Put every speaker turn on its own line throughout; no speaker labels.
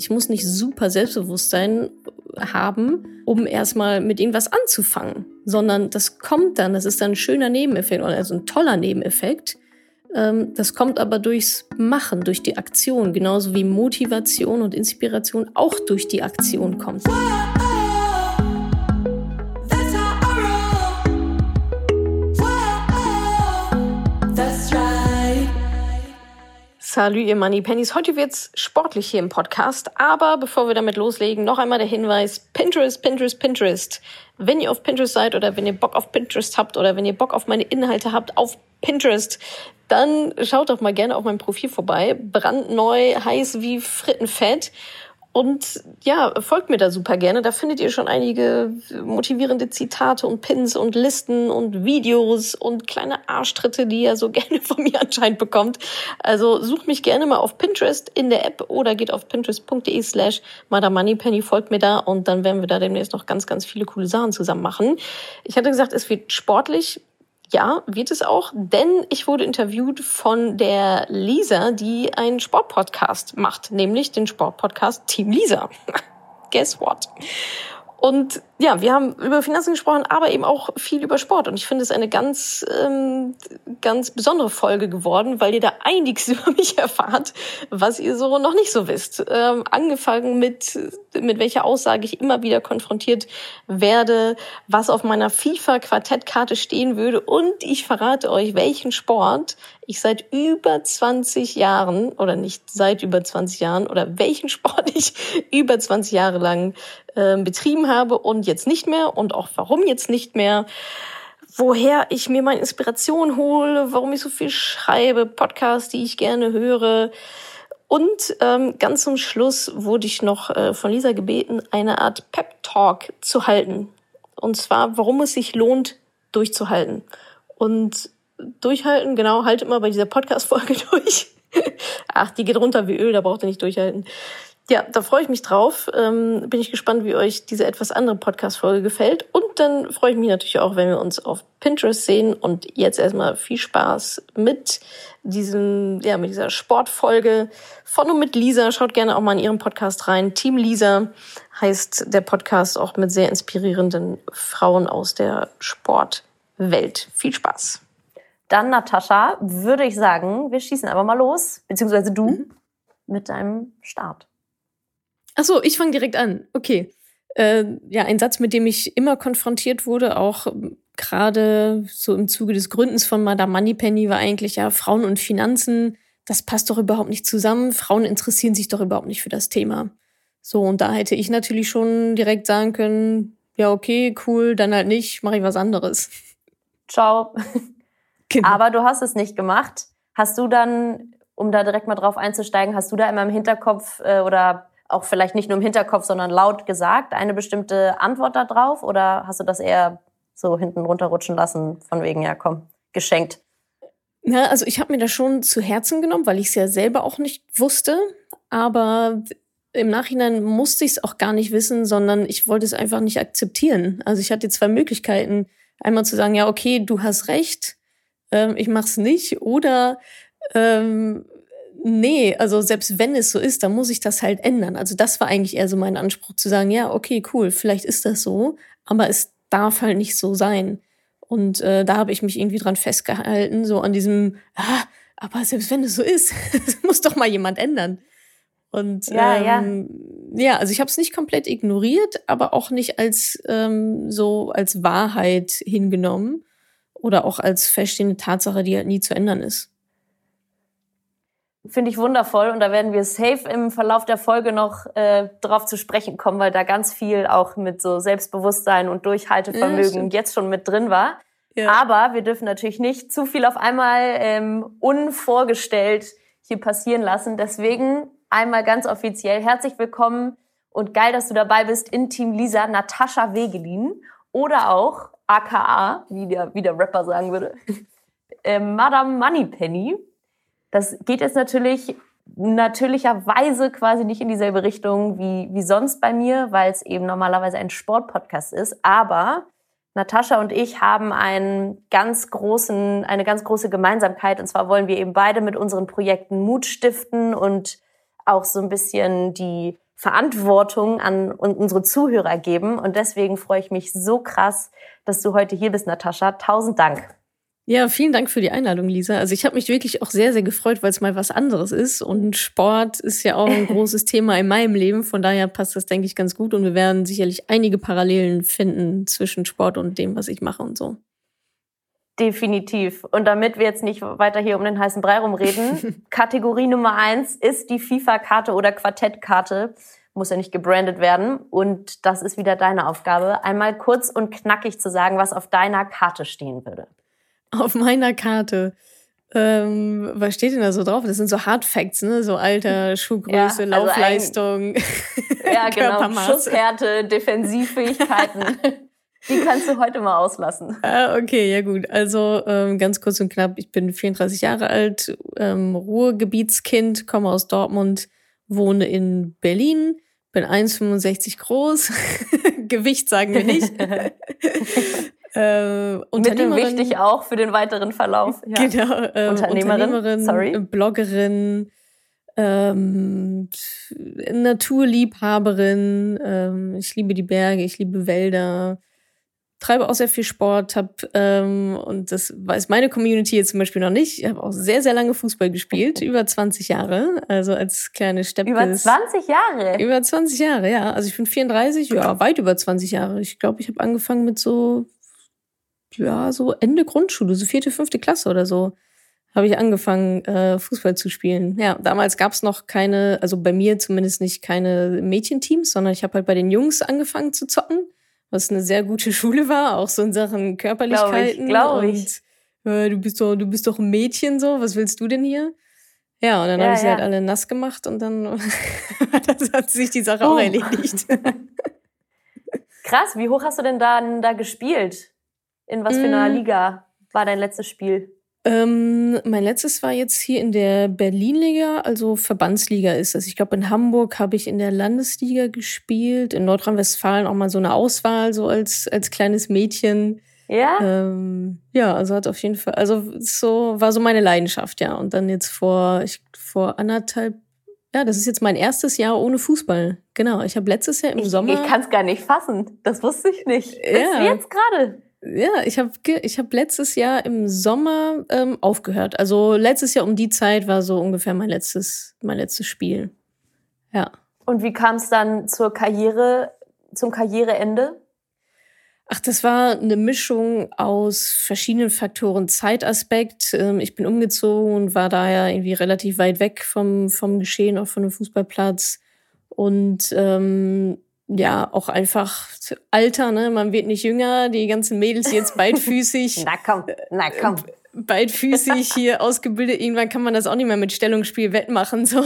Ich muss nicht super Selbstbewusstsein haben, um erstmal mit irgendwas anzufangen, sondern das kommt dann, das ist dann ein schöner Nebeneffekt, also ein toller Nebeneffekt. Ähm, das kommt aber durchs Machen, durch die Aktion, genauso wie Motivation und Inspiration auch durch die Aktion kommt. Salut, ihr Money Pennies. Heute wird's sportlich hier im Podcast. Aber bevor wir damit loslegen, noch einmal der Hinweis. Pinterest, Pinterest, Pinterest. Wenn ihr auf Pinterest seid oder wenn ihr Bock auf Pinterest habt oder wenn ihr Bock auf meine Inhalte habt auf Pinterest, dann schaut doch mal gerne auf meinem Profil vorbei. Brandneu, heiß wie Frittenfett. Und ja, folgt mir da super gerne. Da findet ihr schon einige motivierende Zitate und Pins und Listen und Videos und kleine Arschtritte, die ihr so gerne von mir anscheinend bekommt. Also sucht mich gerne mal auf Pinterest in der App oder geht auf pinterest.de slash Moneypenny, folgt mir da und dann werden wir da demnächst noch ganz, ganz viele coole Sachen zusammen machen. Ich hatte gesagt, es wird sportlich. Ja, wird es auch, denn ich wurde interviewt von der Lisa, die einen Sportpodcast macht, nämlich den Sportpodcast Team Lisa. Guess what? Und ja, wir haben über Finanzen gesprochen, aber eben auch viel über Sport. Und ich finde es eine ganz, ähm, ganz besondere Folge geworden, weil ihr da einiges über mich erfahrt, was ihr so noch nicht so wisst. Ähm, angefangen mit, mit welcher Aussage ich immer wieder konfrontiert werde, was auf meiner FIFA-Quartettkarte stehen würde. Und ich verrate euch, welchen Sport ich seit über 20 Jahren oder nicht seit über 20 Jahren oder welchen Sport ich über 20 Jahre lang äh, betrieben habe und jetzt nicht mehr und auch warum jetzt nicht mehr woher ich mir meine Inspiration hole, warum ich so viel schreibe, Podcasts, die ich gerne höre. Und ähm, ganz zum Schluss wurde ich noch äh, von Lisa gebeten, eine Art Pep Talk zu halten. Und zwar, warum es sich lohnt, durchzuhalten. Und durchhalten, genau, haltet mal bei dieser Podcast-Folge durch. Ach, die geht runter wie Öl, da braucht ihr nicht durchhalten. Ja, da freue ich mich drauf. Ähm, bin ich gespannt, wie euch diese etwas andere Podcast-Folge gefällt. Und dann freue ich mich natürlich auch, wenn wir uns auf Pinterest sehen. Und jetzt erstmal viel Spaß mit diesem, ja, mit dieser Sportfolge von und mit Lisa. Schaut gerne auch mal in ihren Podcast rein. Team Lisa heißt der Podcast auch mit sehr inspirierenden Frauen aus der Sportwelt. Viel Spaß.
Dann, Natascha, würde ich sagen, wir schießen aber mal los, beziehungsweise du mhm. mit deinem Start.
Ach so, ich fange direkt an. Okay. Äh, ja, ein Satz, mit dem ich immer konfrontiert wurde, auch gerade so im Zuge des Gründens von Madame Moneypenny, war eigentlich ja Frauen und Finanzen. Das passt doch überhaupt nicht zusammen. Frauen interessieren sich doch überhaupt nicht für das Thema. So, und da hätte ich natürlich schon direkt sagen können, ja, okay, cool, dann halt nicht, mache ich was anderes.
Ciao. Genau. Aber du hast es nicht gemacht. Hast du dann, um da direkt mal drauf einzusteigen, hast du da immer im Hinterkopf äh, oder auch vielleicht nicht nur im Hinterkopf, sondern laut gesagt, eine bestimmte Antwort darauf? Oder hast du das eher so hinten runterrutschen lassen, von wegen, ja, komm, geschenkt?
Ja, also ich habe mir das schon zu Herzen genommen, weil ich es ja selber auch nicht wusste. Aber im Nachhinein musste ich es auch gar nicht wissen, sondern ich wollte es einfach nicht akzeptieren. Also ich hatte zwei Möglichkeiten. Einmal zu sagen, ja, okay, du hast recht, ähm, ich mach's nicht. Oder ähm, nee, also selbst wenn es so ist, dann muss ich das halt ändern. Also das war eigentlich eher so mein Anspruch zu sagen, ja, okay, cool, vielleicht ist das so, aber es darf halt nicht so sein. Und äh, da habe ich mich irgendwie dran festgehalten, so an diesem, ah, aber selbst wenn es so ist, muss doch mal jemand ändern. Und ja, ähm, ja. ja, also ich habe es nicht komplett ignoriert, aber auch nicht als ähm, so als Wahrheit hingenommen oder auch als feststehende Tatsache, die halt nie zu ändern ist.
Finde ich wundervoll und da werden wir safe im Verlauf der Folge noch äh, drauf zu sprechen kommen, weil da ganz viel auch mit so Selbstbewusstsein und Durchhaltevermögen ja, jetzt schon mit drin war. Ja. Aber wir dürfen natürlich nicht zu viel auf einmal ähm, unvorgestellt hier passieren lassen. Deswegen einmal ganz offiziell herzlich willkommen und geil, dass du dabei bist in Team Lisa, Natascha Wegelin oder auch aka, wie der, wie der Rapper sagen würde, äh, Madame Moneypenny. Das geht jetzt natürlich natürlicherweise quasi nicht in dieselbe Richtung wie, wie sonst bei mir, weil es eben normalerweise ein Sportpodcast ist. Aber Natascha und ich haben einen ganz großen, eine ganz große Gemeinsamkeit. Und zwar wollen wir eben beide mit unseren Projekten Mut stiften und auch so ein bisschen die Verantwortung an unsere Zuhörer geben. Und deswegen freue ich mich so krass, dass du heute hier bist, Natascha. Tausend Dank.
Ja, vielen Dank für die Einladung, Lisa. Also ich habe mich wirklich auch sehr, sehr gefreut, weil es mal was anderes ist. Und Sport ist ja auch ein großes Thema in meinem Leben. Von daher passt das, denke ich, ganz gut. Und wir werden sicherlich einige Parallelen finden zwischen Sport und dem, was ich mache und so.
Definitiv. Und damit wir jetzt nicht weiter hier um den heißen Brei rumreden, Kategorie Nummer eins ist die FIFA-Karte oder Quartettkarte. Muss ja nicht gebrandet werden. Und das ist wieder deine Aufgabe, einmal kurz und knackig zu sagen, was auf deiner Karte stehen würde
auf meiner Karte. Ähm, was steht denn da so drauf? Das sind so Hard Facts, ne? So Alter, Schuhgröße, ja, also Laufleistung.
ja, genau. Schusshärte, Defensivfähigkeiten. Die kannst du heute mal auslassen.
Ah, okay, ja gut. Also ähm, ganz kurz und knapp, ich bin 34 Jahre alt, ähm, Ruhrgebietskind, komme aus Dortmund, wohne in Berlin, bin 1,65 groß. Gewicht sagen wir nicht.
Äh, Unternehmerin, wichtig auch für den weiteren Verlauf.
Ja. Genau, äh, Unternehmerin, Unternehmerin sorry. Bloggerin, ähm, Naturliebhaberin. Ähm, ich liebe die Berge, ich liebe Wälder, treibe auch sehr viel Sport, hab ähm, und das weiß meine Community jetzt zum Beispiel noch nicht. Ich habe auch sehr, sehr lange Fußball gespielt, über 20 Jahre, also als kleine Steppe.
Über 20 Jahre?
Über 20 Jahre, ja. Also ich bin 34, ja, weit über 20 Jahre. Ich glaube, ich habe angefangen mit so ja, so Ende Grundschule, so vierte, fünfte Klasse oder so, habe ich angefangen, äh, Fußball zu spielen. Ja, damals gab es noch keine, also bei mir zumindest nicht keine Mädchenteams, sondern ich habe halt bei den Jungs angefangen zu zocken, was eine sehr gute Schule war, auch so in Sachen Körperlichkeiten.
Glaube ich, glaube ich.
Äh, du bist doch, du bist doch ein Mädchen so, was willst du denn hier? Ja, und dann ja, habe ich sie ja. halt alle nass gemacht und dann hat sich die Sache oh. auch erledigt.
Krass, wie hoch hast du denn dann da gespielt? In was für einer mm. Liga war dein letztes Spiel?
Ähm, mein letztes war jetzt hier in der Berlin-Liga, also Verbandsliga ist das. Ich glaube, in Hamburg habe ich in der Landesliga gespielt, in Nordrhein-Westfalen auch mal so eine Auswahl, so als, als kleines Mädchen.
Ja.
Ähm, ja, also hat auf jeden Fall, also so war so meine Leidenschaft, ja. Und dann jetzt vor, ich, vor anderthalb, ja, das ist jetzt mein erstes Jahr ohne Fußball. Genau. Ich habe letztes Jahr im
ich,
Sommer.
Ich kann es gar nicht fassen. Das wusste ich nicht. Ja. Bis jetzt gerade.
Ja, ich habe ich hab letztes Jahr im Sommer ähm, aufgehört. Also letztes Jahr um die Zeit war so ungefähr mein letztes, mein letztes Spiel. Ja.
Und wie kam es dann zur Karriere, zum Karriereende?
Ach, das war eine Mischung aus verschiedenen Faktoren. Zeitaspekt. Ähm, ich bin umgezogen und war daher irgendwie relativ weit weg vom, vom Geschehen, auch von dem Fußballplatz. Und ähm, ja, auch einfach Alter, ne? Man wird nicht jünger, die ganzen Mädels jetzt beidfüßig.
na komm, na komm. Äh,
beidfüßig hier ausgebildet. Irgendwann kann man das auch nicht mehr mit Stellungsspiel wettmachen, so.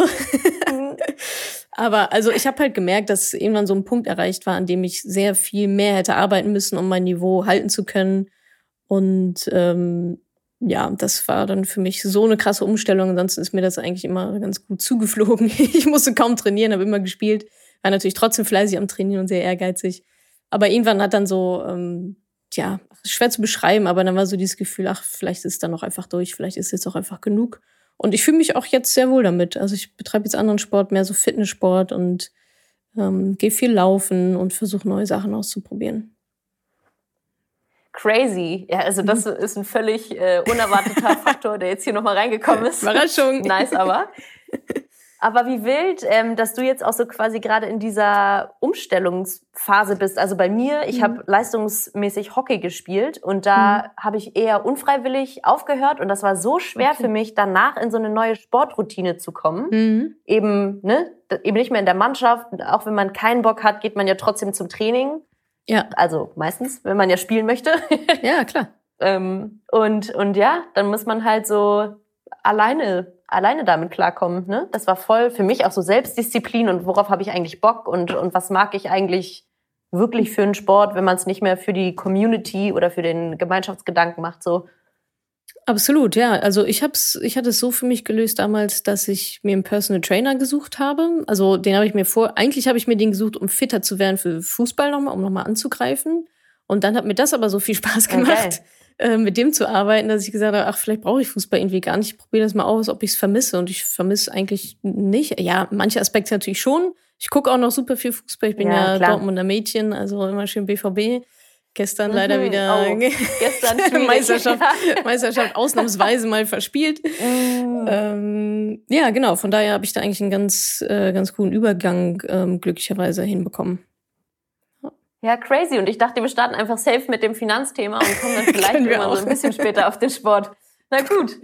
Aber also ich habe halt gemerkt, dass irgendwann so ein Punkt erreicht war, an dem ich sehr viel mehr hätte arbeiten müssen, um mein Niveau halten zu können. Und ähm, ja, das war dann für mich so eine krasse Umstellung. Ansonsten ist mir das eigentlich immer ganz gut zugeflogen. Ich musste kaum trainieren, habe immer gespielt war natürlich trotzdem fleißig am Trainieren und sehr ehrgeizig. Aber irgendwann hat dann so, ähm, ja, schwer zu beschreiben, aber dann war so dieses Gefühl, ach, vielleicht ist es dann noch einfach durch, vielleicht ist es jetzt auch einfach genug. Und ich fühle mich auch jetzt sehr wohl damit. Also ich betreibe jetzt anderen Sport, mehr so Fitnesssport und ähm, gehe viel laufen und versuche neue Sachen auszuprobieren.
Crazy. Ja, also das mhm. ist ein völlig äh, unerwarteter Faktor, der jetzt hier nochmal reingekommen ist.
Überraschung.
nice, aber. Aber wie wild, ähm, dass du jetzt auch so quasi gerade in dieser Umstellungsphase bist. Also bei mir, ich mhm. habe leistungsmäßig Hockey gespielt und da mhm. habe ich eher unfreiwillig aufgehört und das war so schwer okay. für mich, danach in so eine neue Sportroutine zu kommen. Mhm. Eben, ne, eben nicht mehr in der Mannschaft. Auch wenn man keinen Bock hat, geht man ja trotzdem zum Training.
Ja.
Also meistens, wenn man ja spielen möchte.
Ja, klar.
ähm, und, und ja, dann muss man halt so alleine alleine damit klarkommen. Ne? Das war voll für mich auch so Selbstdisziplin und worauf habe ich eigentlich Bock und, und was mag ich eigentlich wirklich für einen Sport, wenn man es nicht mehr für die Community oder für den Gemeinschaftsgedanken macht. So.
Absolut, ja. Also ich hab's, ich hatte es so für mich gelöst damals, dass ich mir einen Personal Trainer gesucht habe. Also den habe ich mir vor, eigentlich habe ich mir den gesucht, um fitter zu werden für Fußball nochmal, um nochmal anzugreifen. Und dann hat mir das aber so viel Spaß gemacht. Okay äh, mit dem zu arbeiten, dass ich gesagt habe, ach, vielleicht brauche ich Fußball irgendwie gar nicht. Ich probiere das mal aus, ob ich es vermisse. Und ich vermisse eigentlich nicht. Ja, manche Aspekte natürlich schon, Ich gucke auch noch super viel Fußball. Ich bin ja, ja Dortmunder Mädchen, also immer schön BVB. Gestern mhm. leider wieder oh, gestern Meisterschaft, Meisterschaft ausnahmsweise mal verspielt. Mm. Ähm, ja, genau. Von daher habe ich da eigentlich einen ganz, äh, ganz coolen Übergang ähm, glücklicherweise hinbekommen.
Ja, crazy. Und ich dachte, wir starten einfach safe mit dem Finanzthema und kommen dann vielleicht immer so ein bisschen später auf den Sport. Na gut.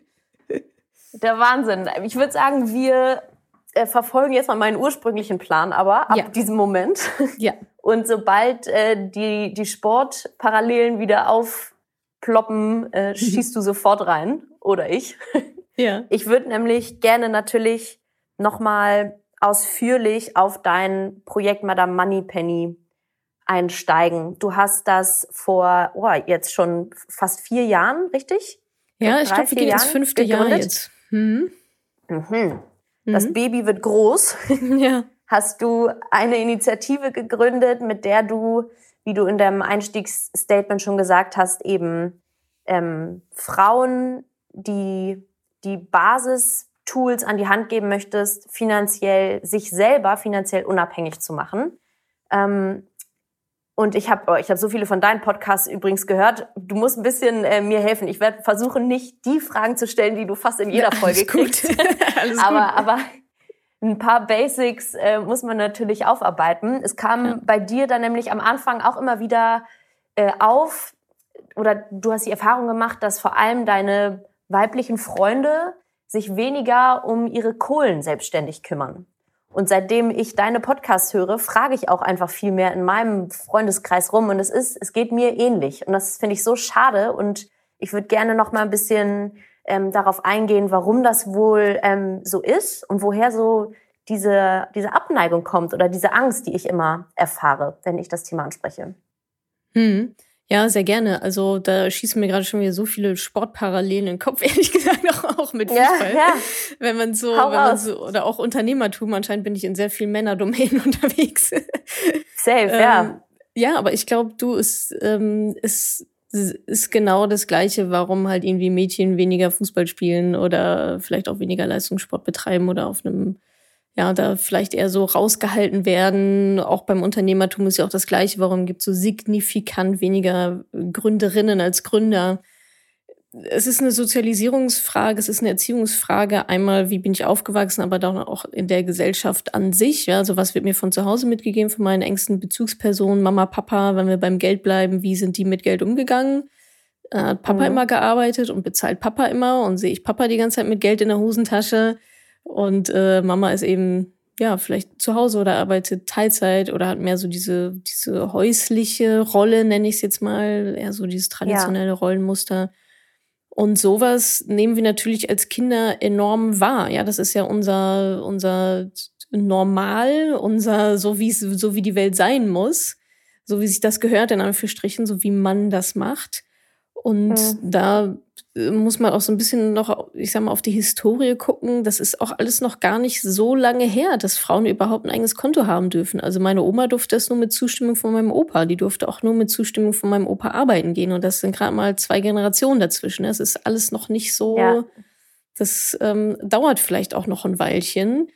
Der Wahnsinn. Ich würde sagen, wir äh, verfolgen jetzt mal meinen ursprünglichen Plan, aber ab ja. diesem Moment. Ja. Und sobald äh, die, die Sportparallelen wieder aufploppen, äh, mhm. schießt du sofort rein. Oder ich. Ja. Ich würde nämlich gerne natürlich nochmal ausführlich auf dein Projekt Madame Moneypenny einsteigen. Du hast das vor oh, jetzt schon fast vier Jahren, richtig?
Ja, ich glaube, wir gehen ins fünfte gegründet. Jahr jetzt.
Mhm. Mhm. Das mhm. Baby wird groß. ja. Hast du eine Initiative gegründet, mit der du, wie du in deinem Einstiegsstatement schon gesagt hast, eben ähm, Frauen, die die Basistools an die Hand geben möchtest, finanziell sich selber finanziell unabhängig zu machen. Ähm, und ich habe oh, ich hab so viele von deinen Podcasts übrigens gehört. Du musst ein bisschen äh, mir helfen. Ich werde versuchen, nicht die Fragen zu stellen, die du fast in jeder Folge kriegst. Alles aber, gut. aber ein paar Basics äh, muss man natürlich aufarbeiten. Es kam ja. bei dir dann nämlich am Anfang auch immer wieder äh, auf, oder du hast die Erfahrung gemacht, dass vor allem deine weiblichen Freunde sich weniger um ihre Kohlen selbstständig kümmern. Und seitdem ich deine Podcasts höre, frage ich auch einfach viel mehr in meinem Freundeskreis rum. Und es ist, es geht mir ähnlich. Und das finde ich so schade. Und ich würde gerne noch mal ein bisschen ähm, darauf eingehen, warum das wohl ähm, so ist und woher so diese, diese Abneigung kommt oder diese Angst, die ich immer erfahre, wenn ich das Thema anspreche.
Hm. Ja, sehr gerne. Also da schießen mir gerade schon wieder so viele Sportparallelen in den Kopf, ehrlich gesagt, auch, auch mit Fußball. Ja, ja. Wenn man so, Hau wenn man so, oder auch Unternehmertum, anscheinend bin ich in sehr vielen Männerdomänen unterwegs.
Safe, ähm, ja.
Ja, aber ich glaube, du, es ähm, ist, ist genau das Gleiche, warum halt irgendwie Mädchen weniger Fußball spielen oder vielleicht auch weniger Leistungssport betreiben oder auf einem ja, da vielleicht eher so rausgehalten werden. Auch beim Unternehmertum ist ja auch das Gleiche. Warum gibt es so signifikant weniger Gründerinnen als Gründer? Es ist eine Sozialisierungsfrage, es ist eine Erziehungsfrage. Einmal, wie bin ich aufgewachsen, aber dann auch in der Gesellschaft an sich. Ja, also was wird mir von zu Hause mitgegeben, von meinen engsten Bezugspersonen, Mama, Papa, wenn wir beim Geld bleiben, wie sind die mit Geld umgegangen? Hat Papa mhm. immer gearbeitet und bezahlt Papa immer und sehe ich Papa die ganze Zeit mit Geld in der Hosentasche? Und äh, Mama ist eben ja vielleicht zu Hause oder arbeitet Teilzeit oder hat mehr so diese diese häusliche Rolle, nenne ich es jetzt mal, eher so dieses traditionelle ja. Rollenmuster. Und sowas nehmen wir natürlich als Kinder enorm wahr. Ja, das ist ja unser unser Normal, unser so wie es so wie die Welt sein muss, so wie sich das gehört in Anführungsstrichen, so wie man das macht. Und mhm. da muss man auch so ein bisschen noch, ich sag mal, auf die Historie gucken. Das ist auch alles noch gar nicht so lange her, dass Frauen überhaupt ein eigenes Konto haben dürfen. Also meine Oma durfte das nur mit Zustimmung von meinem Opa. Die durfte auch nur mit Zustimmung von meinem Opa arbeiten gehen. Und das sind gerade mal zwei Generationen dazwischen. Das ist alles noch nicht so. Ja. Das ähm, dauert vielleicht auch noch ein Weilchen.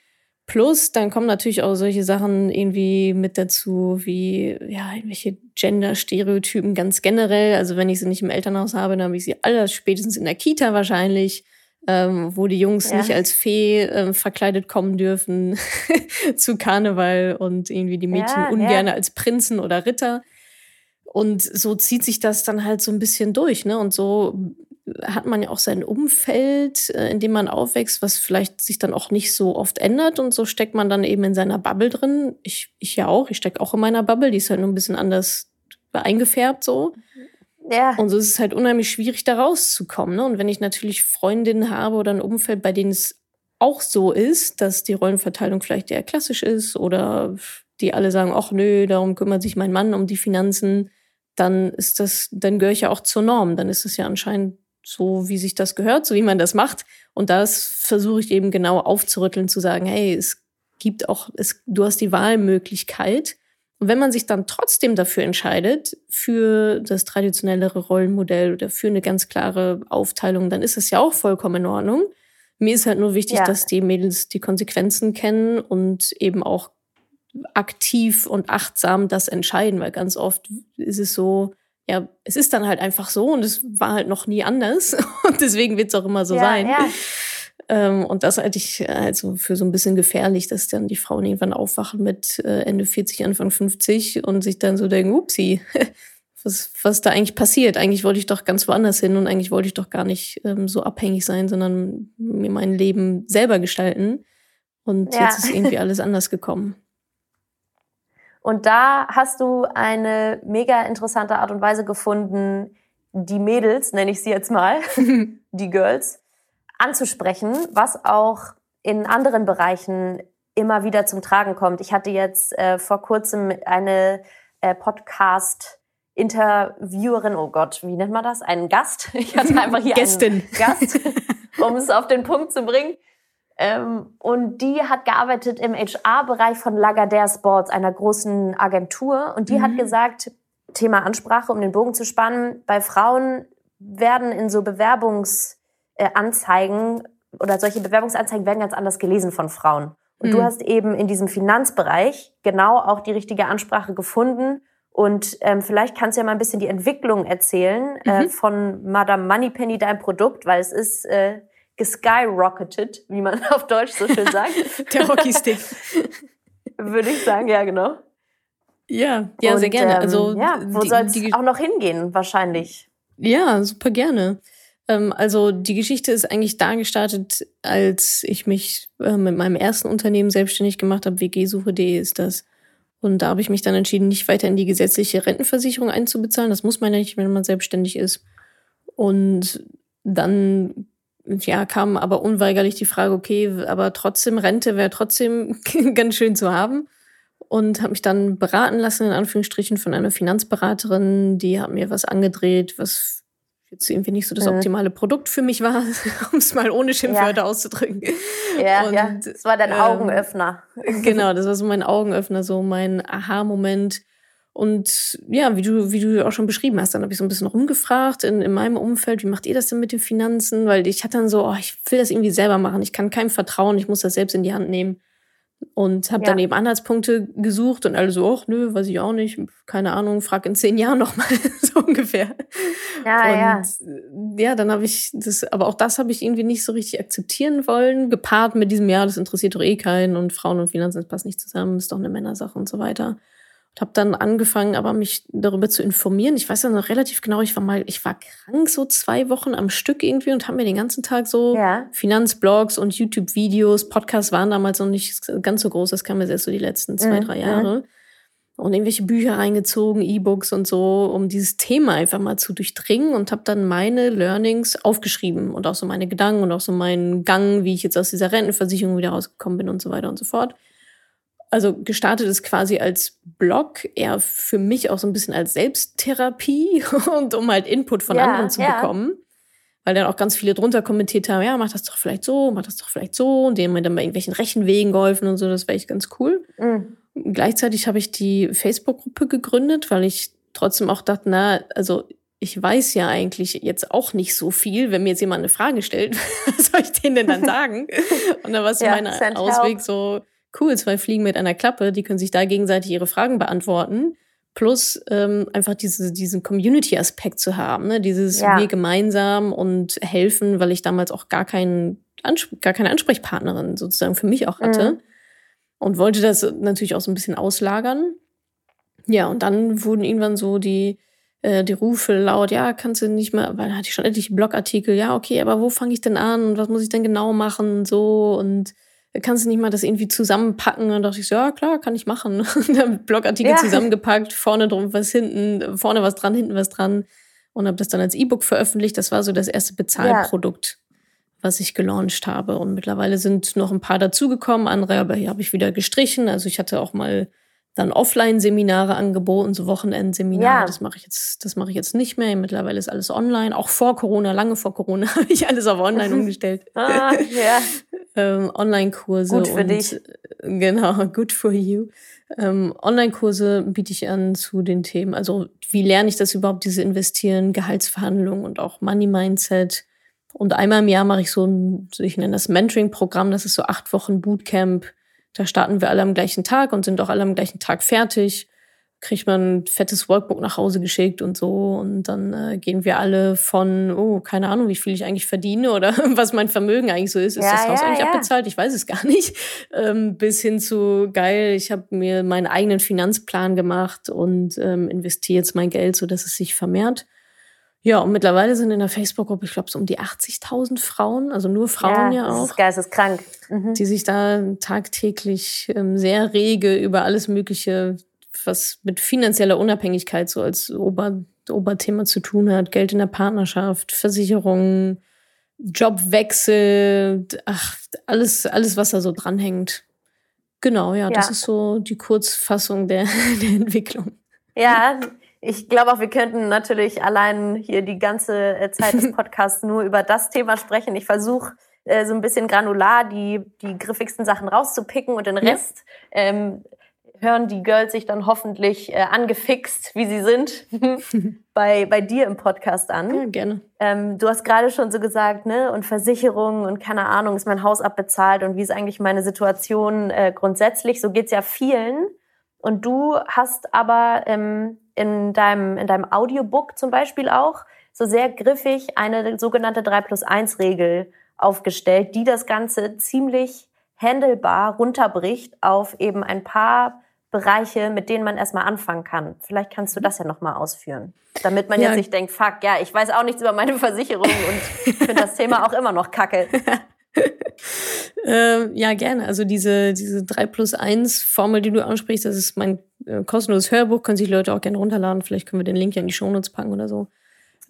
Plus, dann kommen natürlich auch solche Sachen irgendwie mit dazu, wie ja, irgendwelche Gender-Stereotypen ganz generell. Also wenn ich sie nicht im Elternhaus habe, dann habe ich sie alle spätestens in der Kita wahrscheinlich, ähm, wo die Jungs ja. nicht als Fee äh, verkleidet kommen dürfen zu Karneval und irgendwie die Mädchen ja, ungern ja. als Prinzen oder Ritter. Und so zieht sich das dann halt so ein bisschen durch, ne? Und so hat man ja auch sein Umfeld, äh, in dem man aufwächst, was vielleicht sich dann auch nicht so oft ändert. Und so steckt man dann eben in seiner Bubble drin. Ich, ich ja auch, ich stecke auch in meiner Bubble, die ist halt nur ein bisschen anders eingefärbt so. Ja. Und so ist es halt unheimlich schwierig, da rauszukommen. Ne? Und wenn ich natürlich Freundinnen habe oder ein Umfeld, bei denen es auch so ist, dass die Rollenverteilung vielleicht eher klassisch ist oder die alle sagen, ach nö, darum kümmert sich mein Mann um die Finanzen, dann ist das, dann gehöre ich ja auch zur Norm. Dann ist es ja anscheinend so wie sich das gehört, so wie man das macht. Und das versuche ich eben genau aufzurütteln, zu sagen, hey, es gibt auch, es, du hast die Wahlmöglichkeit. Und wenn man sich dann trotzdem dafür entscheidet, für das traditionellere Rollenmodell oder für eine ganz klare Aufteilung, dann ist es ja auch vollkommen in Ordnung. Mir ist halt nur wichtig, ja. dass die Mädels die Konsequenzen kennen und eben auch aktiv und achtsam das entscheiden, weil ganz oft ist es so, ja, es ist dann halt einfach so und es war halt noch nie anders und deswegen wird es auch immer so ja, sein. Ja. Ähm, und das halte ich also für so ein bisschen gefährlich, dass dann die Frauen irgendwann aufwachen mit äh, Ende 40, Anfang 50 und sich dann so denken, upsi, was, was da eigentlich passiert. Eigentlich wollte ich doch ganz woanders hin und eigentlich wollte ich doch gar nicht ähm, so abhängig sein, sondern mir mein Leben selber gestalten. Und ja. jetzt ist irgendwie alles anders gekommen.
Und da hast du eine mega interessante Art und Weise gefunden, die Mädels, nenne ich sie jetzt mal, die Girls, anzusprechen, was auch in anderen Bereichen immer wieder zum Tragen kommt. Ich hatte jetzt äh, vor kurzem eine äh, Podcast Interviewerin, oh Gott, wie nennt man das? Einen Gast. Ich hatte einfach hier Gästin. einen Gast, um es auf den Punkt zu bringen. Ähm, und die hat gearbeitet im HR-Bereich von Lagardère Sports, einer großen Agentur. Und die mhm. hat gesagt, Thema Ansprache, um den Bogen zu spannen, bei Frauen werden in so Bewerbungsanzeigen oder solche Bewerbungsanzeigen werden ganz anders gelesen von Frauen. Und mhm. du hast eben in diesem Finanzbereich genau auch die richtige Ansprache gefunden und ähm, vielleicht kannst du ja mal ein bisschen die Entwicklung erzählen äh, mhm. äh, von Madame Moneypenny, dein Produkt, weil es ist äh, geskyrocketed, wie man auf Deutsch so schön sagt.
Der Hockeystick.
Würde ich sagen, ja, genau.
Ja, ja, Und, sehr gerne. Also,
ähm, ja, wo soll es auch noch hingehen, wahrscheinlich?
Ja, super gerne. Ähm, also die Geschichte ist eigentlich da gestartet, als ich mich äh, mit meinem ersten Unternehmen selbstständig gemacht habe. WG-Suche.de ist das. Und da habe ich mich dann entschieden, nicht weiter in die gesetzliche Rentenversicherung einzubezahlen. Das muss man ja nicht, wenn man selbstständig ist. Und dann ja, kam aber unweigerlich die Frage, okay, aber trotzdem Rente wäre trotzdem ganz schön zu haben. Und habe mich dann beraten lassen, in Anführungsstrichen, von einer Finanzberaterin, die hat mir was angedreht, was jetzt irgendwie nicht so das mhm. optimale Produkt für mich war, um es mal ohne Schimpfwörter ja. auszudrücken.
Ja, und, ja, das war dein ähm, Augenöffner.
Genau, das war so mein Augenöffner, so mein Aha-Moment. Und ja, wie du, wie du auch schon beschrieben hast, dann habe ich so ein bisschen rumgefragt in, in meinem Umfeld, wie macht ihr das denn mit den Finanzen? Weil ich hatte dann so, oh, ich will das irgendwie selber machen, ich kann keinem vertrauen, ich muss das selbst in die Hand nehmen und habe ja. dann eben Anhaltspunkte gesucht und alle so, ach nö, weiß ich auch nicht, keine Ahnung, frag in zehn Jahren nochmal, so ungefähr. Ja, und, ja. Ja, dann habe ich das, aber auch das habe ich irgendwie nicht so richtig akzeptieren wollen, gepaart mit diesem, ja, das interessiert doch eh keinen und Frauen und Finanzen, das passt nicht zusammen, ist doch eine Männersache und so weiter. Und habe dann angefangen, aber mich darüber zu informieren. Ich weiß ja noch relativ genau, ich war mal, ich war krank so zwei Wochen am Stück irgendwie und habe mir den ganzen Tag so ja. Finanzblogs und YouTube-Videos, Podcasts waren damals noch nicht ganz so groß, das kam jetzt erst so die letzten zwei, mhm. drei Jahre. Und irgendwelche Bücher reingezogen, E-Books und so, um dieses Thema einfach mal zu durchdringen und habe dann meine Learnings aufgeschrieben und auch so meine Gedanken und auch so meinen Gang, wie ich jetzt aus dieser Rentenversicherung wieder rausgekommen bin und so weiter und so fort also gestartet ist quasi als Blog, eher für mich auch so ein bisschen als Selbsttherapie und um halt Input von ja, anderen zu ja. bekommen. Weil dann auch ganz viele drunter kommentiert haben, ja, mach das doch vielleicht so, mach das doch vielleicht so, und denen mir dann bei irgendwelchen Rechenwegen geholfen und so, das wäre echt ganz cool. Mhm. Gleichzeitig habe ich die Facebook-Gruppe gegründet, weil ich trotzdem auch dachte, na, also ich weiß ja eigentlich jetzt auch nicht so viel. Wenn mir jetzt jemand eine Frage stellt, was soll ich denen denn dann sagen? Und dann war so ja, mein Ausweg help. so, cool, zwei Fliegen mit einer Klappe, die können sich da gegenseitig ihre Fragen beantworten. Plus ähm, einfach diese, diesen Community-Aspekt zu haben, ne? dieses ja. wir gemeinsam und helfen, weil ich damals auch gar, keinen, gar keine Ansprechpartnerin sozusagen für mich auch hatte. Mhm. Und wollte das natürlich auch so ein bisschen auslagern. Ja, und dann wurden irgendwann so die, äh, die Rufe laut, ja, kannst du nicht mehr, weil da hatte ich schon etliche Blogartikel, ja, okay, aber wo fange ich denn an und was muss ich denn genau machen und so und kannst du nicht mal das irgendwie zusammenpacken? Und dachte ich so, ja klar, kann ich machen. Und dann Blogartikel ja. zusammengepackt, vorne drum was hinten, vorne was dran, hinten was dran. Und habe das dann als E-Book veröffentlicht. Das war so das erste Bezahlprodukt, ja. was ich gelauncht habe. Und mittlerweile sind noch ein paar dazugekommen, andere aber hier habe ich wieder gestrichen. Also ich hatte auch mal dann Offline-Seminare angeboten, so Wochenendseminare. Ja. Das mache ich jetzt, das mache ich jetzt nicht mehr. Mittlerweile ist alles online. Auch vor Corona, lange vor Corona, habe ich alles auf online umgestellt. ah, ja. ähm, Online-Kurse.
Gut für und, dich.
Genau, good for you. Ähm, Online-Kurse biete ich an zu den Themen. Also wie lerne ich das überhaupt, diese Investieren, Gehaltsverhandlungen und auch Money-Mindset. Und einmal im Jahr mache ich so ein, ich nenne das Mentoring-Programm. Das ist so acht Wochen Bootcamp Da starten wir alle am gleichen Tag und sind auch alle am gleichen Tag fertig kriegt man ein fettes Workbook nach Hause geschickt und so. Und dann äh, gehen wir alle von, oh, keine Ahnung, wie viel ich eigentlich verdiene oder was mein Vermögen eigentlich so ist. Ist ja, das Haus ja, eigentlich ja. abbezahlt? Ich weiß es gar nicht. Ähm, bis hin zu, geil, ich habe mir meinen eigenen Finanzplan gemacht und ähm, investiere jetzt mein Geld, so dass es sich vermehrt. Ja, und mittlerweile sind in der Facebook-Gruppe, ich glaube, so um die 80.000 Frauen, also nur Frauen ja, ja auch. Das
ist geisteskrank. Mhm.
Die sich da tagtäglich ähm, sehr rege über alles Mögliche was mit finanzieller Unabhängigkeit so als Ober, Oberthema zu tun hat. Geld in der Partnerschaft, Versicherungen, Jobwechsel, ach, alles, alles, was da so dranhängt. Genau, ja, ja. das ist so die Kurzfassung der, der Entwicklung.
Ja, ich glaube auch, wir könnten natürlich allein hier die ganze äh, Zeit des Podcasts nur über das Thema sprechen. Ich versuche äh, so ein bisschen granular die, die griffigsten Sachen rauszupicken und den Rest ja. ähm, hören die Girls sich dann hoffentlich äh, angefixt, wie sie sind, bei, bei dir im Podcast an.
Ja, gerne.
Ähm, du hast gerade schon so gesagt, ne, und Versicherungen und keine Ahnung, ist mein Haus abbezahlt und wie ist eigentlich meine Situation äh, grundsätzlich? So geht's ja vielen. Und du hast aber ähm, in deinem, in deinem Audiobook zum Beispiel auch so sehr griffig eine sogenannte 3 plus 1 Regel aufgestellt, die das Ganze ziemlich handelbar runterbricht auf eben ein paar Bereiche, mit denen man erstmal anfangen kann. Vielleicht kannst du das ja nochmal ausführen. Damit man ja. jetzt nicht denkt, fuck, ja, ich weiß auch nichts über meine Versicherung und finde das Thema auch immer noch kacke.
ähm, ja, gerne. Also diese, diese 3 plus 1 Formel, die du ansprichst, das ist mein äh, kostenloses Hörbuch, können sich Leute auch gerne runterladen. Vielleicht können wir den Link ja in die Shownotes packen oder so.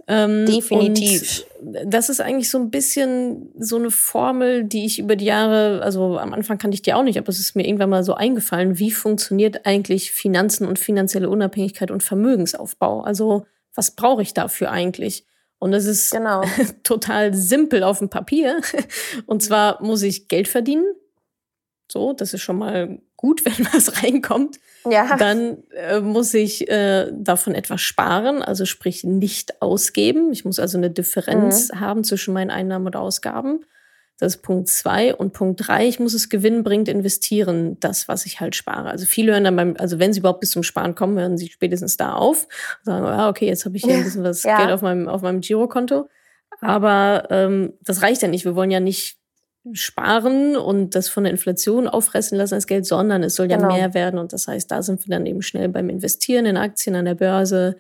Ähm, Definitiv.
das ist eigentlich so ein bisschen so eine Formel, die ich über die Jahre, also am Anfang kannte ich die auch nicht, aber es ist mir irgendwann mal so eingefallen, wie funktioniert eigentlich Finanzen und finanzielle Unabhängigkeit und Vermögensaufbau? Also was brauche ich dafür eigentlich? Und das ist genau. total simpel auf dem Papier. Und zwar muss ich Geld verdienen. So, das ist schon mal gut, wenn was reinkommt. Ja. Dann äh, muss ich äh, davon etwas sparen, also sprich nicht ausgeben. Ich muss also eine Differenz mhm. haben zwischen meinen Einnahmen und Ausgaben. Das ist Punkt zwei. Und Punkt drei, ich muss es gewinnbringend investieren, das, was ich halt spare. Also viele hören dann beim, also wenn sie überhaupt bis zum Sparen kommen, hören sie spätestens da auf und sagen, ja, okay, jetzt habe ich hier ein bisschen was ja. Geld auf meinem, auf meinem Girokonto. Aber ähm, das reicht ja nicht. Wir wollen ja nicht sparen und das von der Inflation auffressen lassen als Geld, sondern es soll ja genau. mehr werden. Und das heißt, da sind wir dann eben schnell beim Investieren in Aktien an der Börse.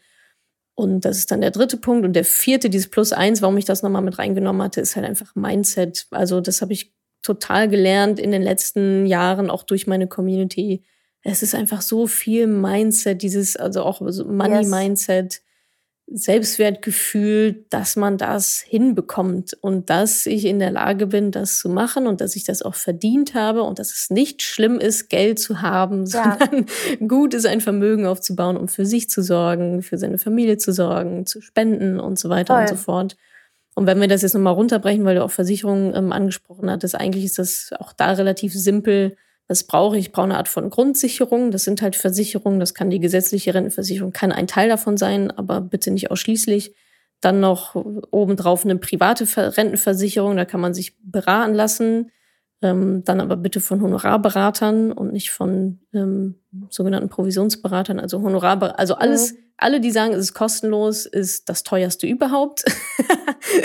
Und das ist dann der dritte Punkt. Und der vierte, dieses Plus eins, warum ich das nochmal mit reingenommen hatte, ist halt einfach Mindset. Also das habe ich total gelernt in den letzten Jahren, auch durch meine Community. Es ist einfach so viel Mindset, dieses, also auch Money-Mindset. Yes Selbstwertgefühl, dass man das hinbekommt und dass ich in der Lage bin, das zu machen und dass ich das auch verdient habe und dass es nicht schlimm ist, Geld zu haben, ja. sondern gut ist, ein Vermögen aufzubauen, um für sich zu sorgen, für seine Familie zu sorgen, zu spenden und so weiter Voll. und so fort. Und wenn wir das jetzt nochmal runterbrechen, weil du auch Versicherungen ähm, angesprochen hattest, eigentlich ist das auch da relativ simpel was brauche ich? Ich brauche eine Art von Grundsicherung. Das sind halt Versicherungen. Das kann die gesetzliche Rentenversicherung, kann ein Teil davon sein, aber bitte nicht ausschließlich. Dann noch obendrauf eine private Rentenversicherung. Da kann man sich beraten lassen. Ähm, dann aber bitte von Honorarberatern und nicht von ähm, sogenannten Provisionsberatern. Also Honorarberater, also alles, mhm alle, die sagen, es ist kostenlos, ist das teuerste überhaupt,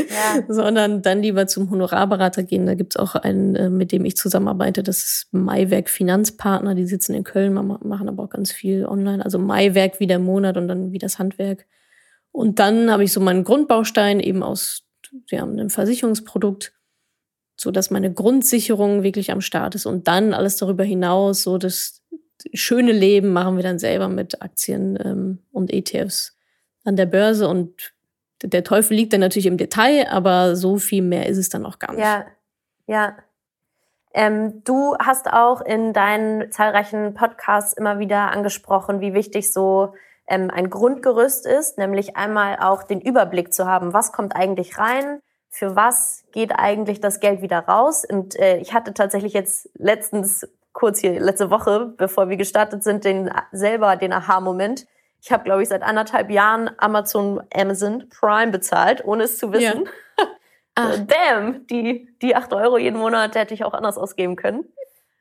ja. sondern dann lieber zum Honorarberater gehen. Da gibt's auch einen, äh, mit dem ich zusammenarbeite, das ist Maiwerk Finanzpartner, die sitzen in Köln, machen aber auch ganz viel online. Also Maiwerk wie der Monat und dann wie das Handwerk. Und dann habe ich so meinen Grundbaustein eben aus ja, einem Versicherungsprodukt, so dass meine Grundsicherung wirklich am Start ist und dann alles darüber hinaus, so dass schöne Leben machen wir dann selber mit Aktien ähm, und ETFs an der Börse. Und der Teufel liegt dann natürlich im Detail, aber so viel mehr ist es dann auch gar nicht.
Ja, ja. Ähm, du hast auch in deinen zahlreichen Podcasts immer wieder angesprochen, wie wichtig so ähm, ein Grundgerüst ist, nämlich einmal auch den Überblick zu haben, was kommt eigentlich rein, für was geht eigentlich das Geld wieder raus. Und äh, ich hatte tatsächlich jetzt letztens kurz hier letzte Woche, bevor wir gestartet sind, den selber den Aha-Moment. Ich habe, glaube ich, seit anderthalb Jahren Amazon Amazon Prime bezahlt, ohne es zu wissen. Ja. Ah. Damn, die, die acht Euro jeden Monat hätte ich auch anders ausgeben können.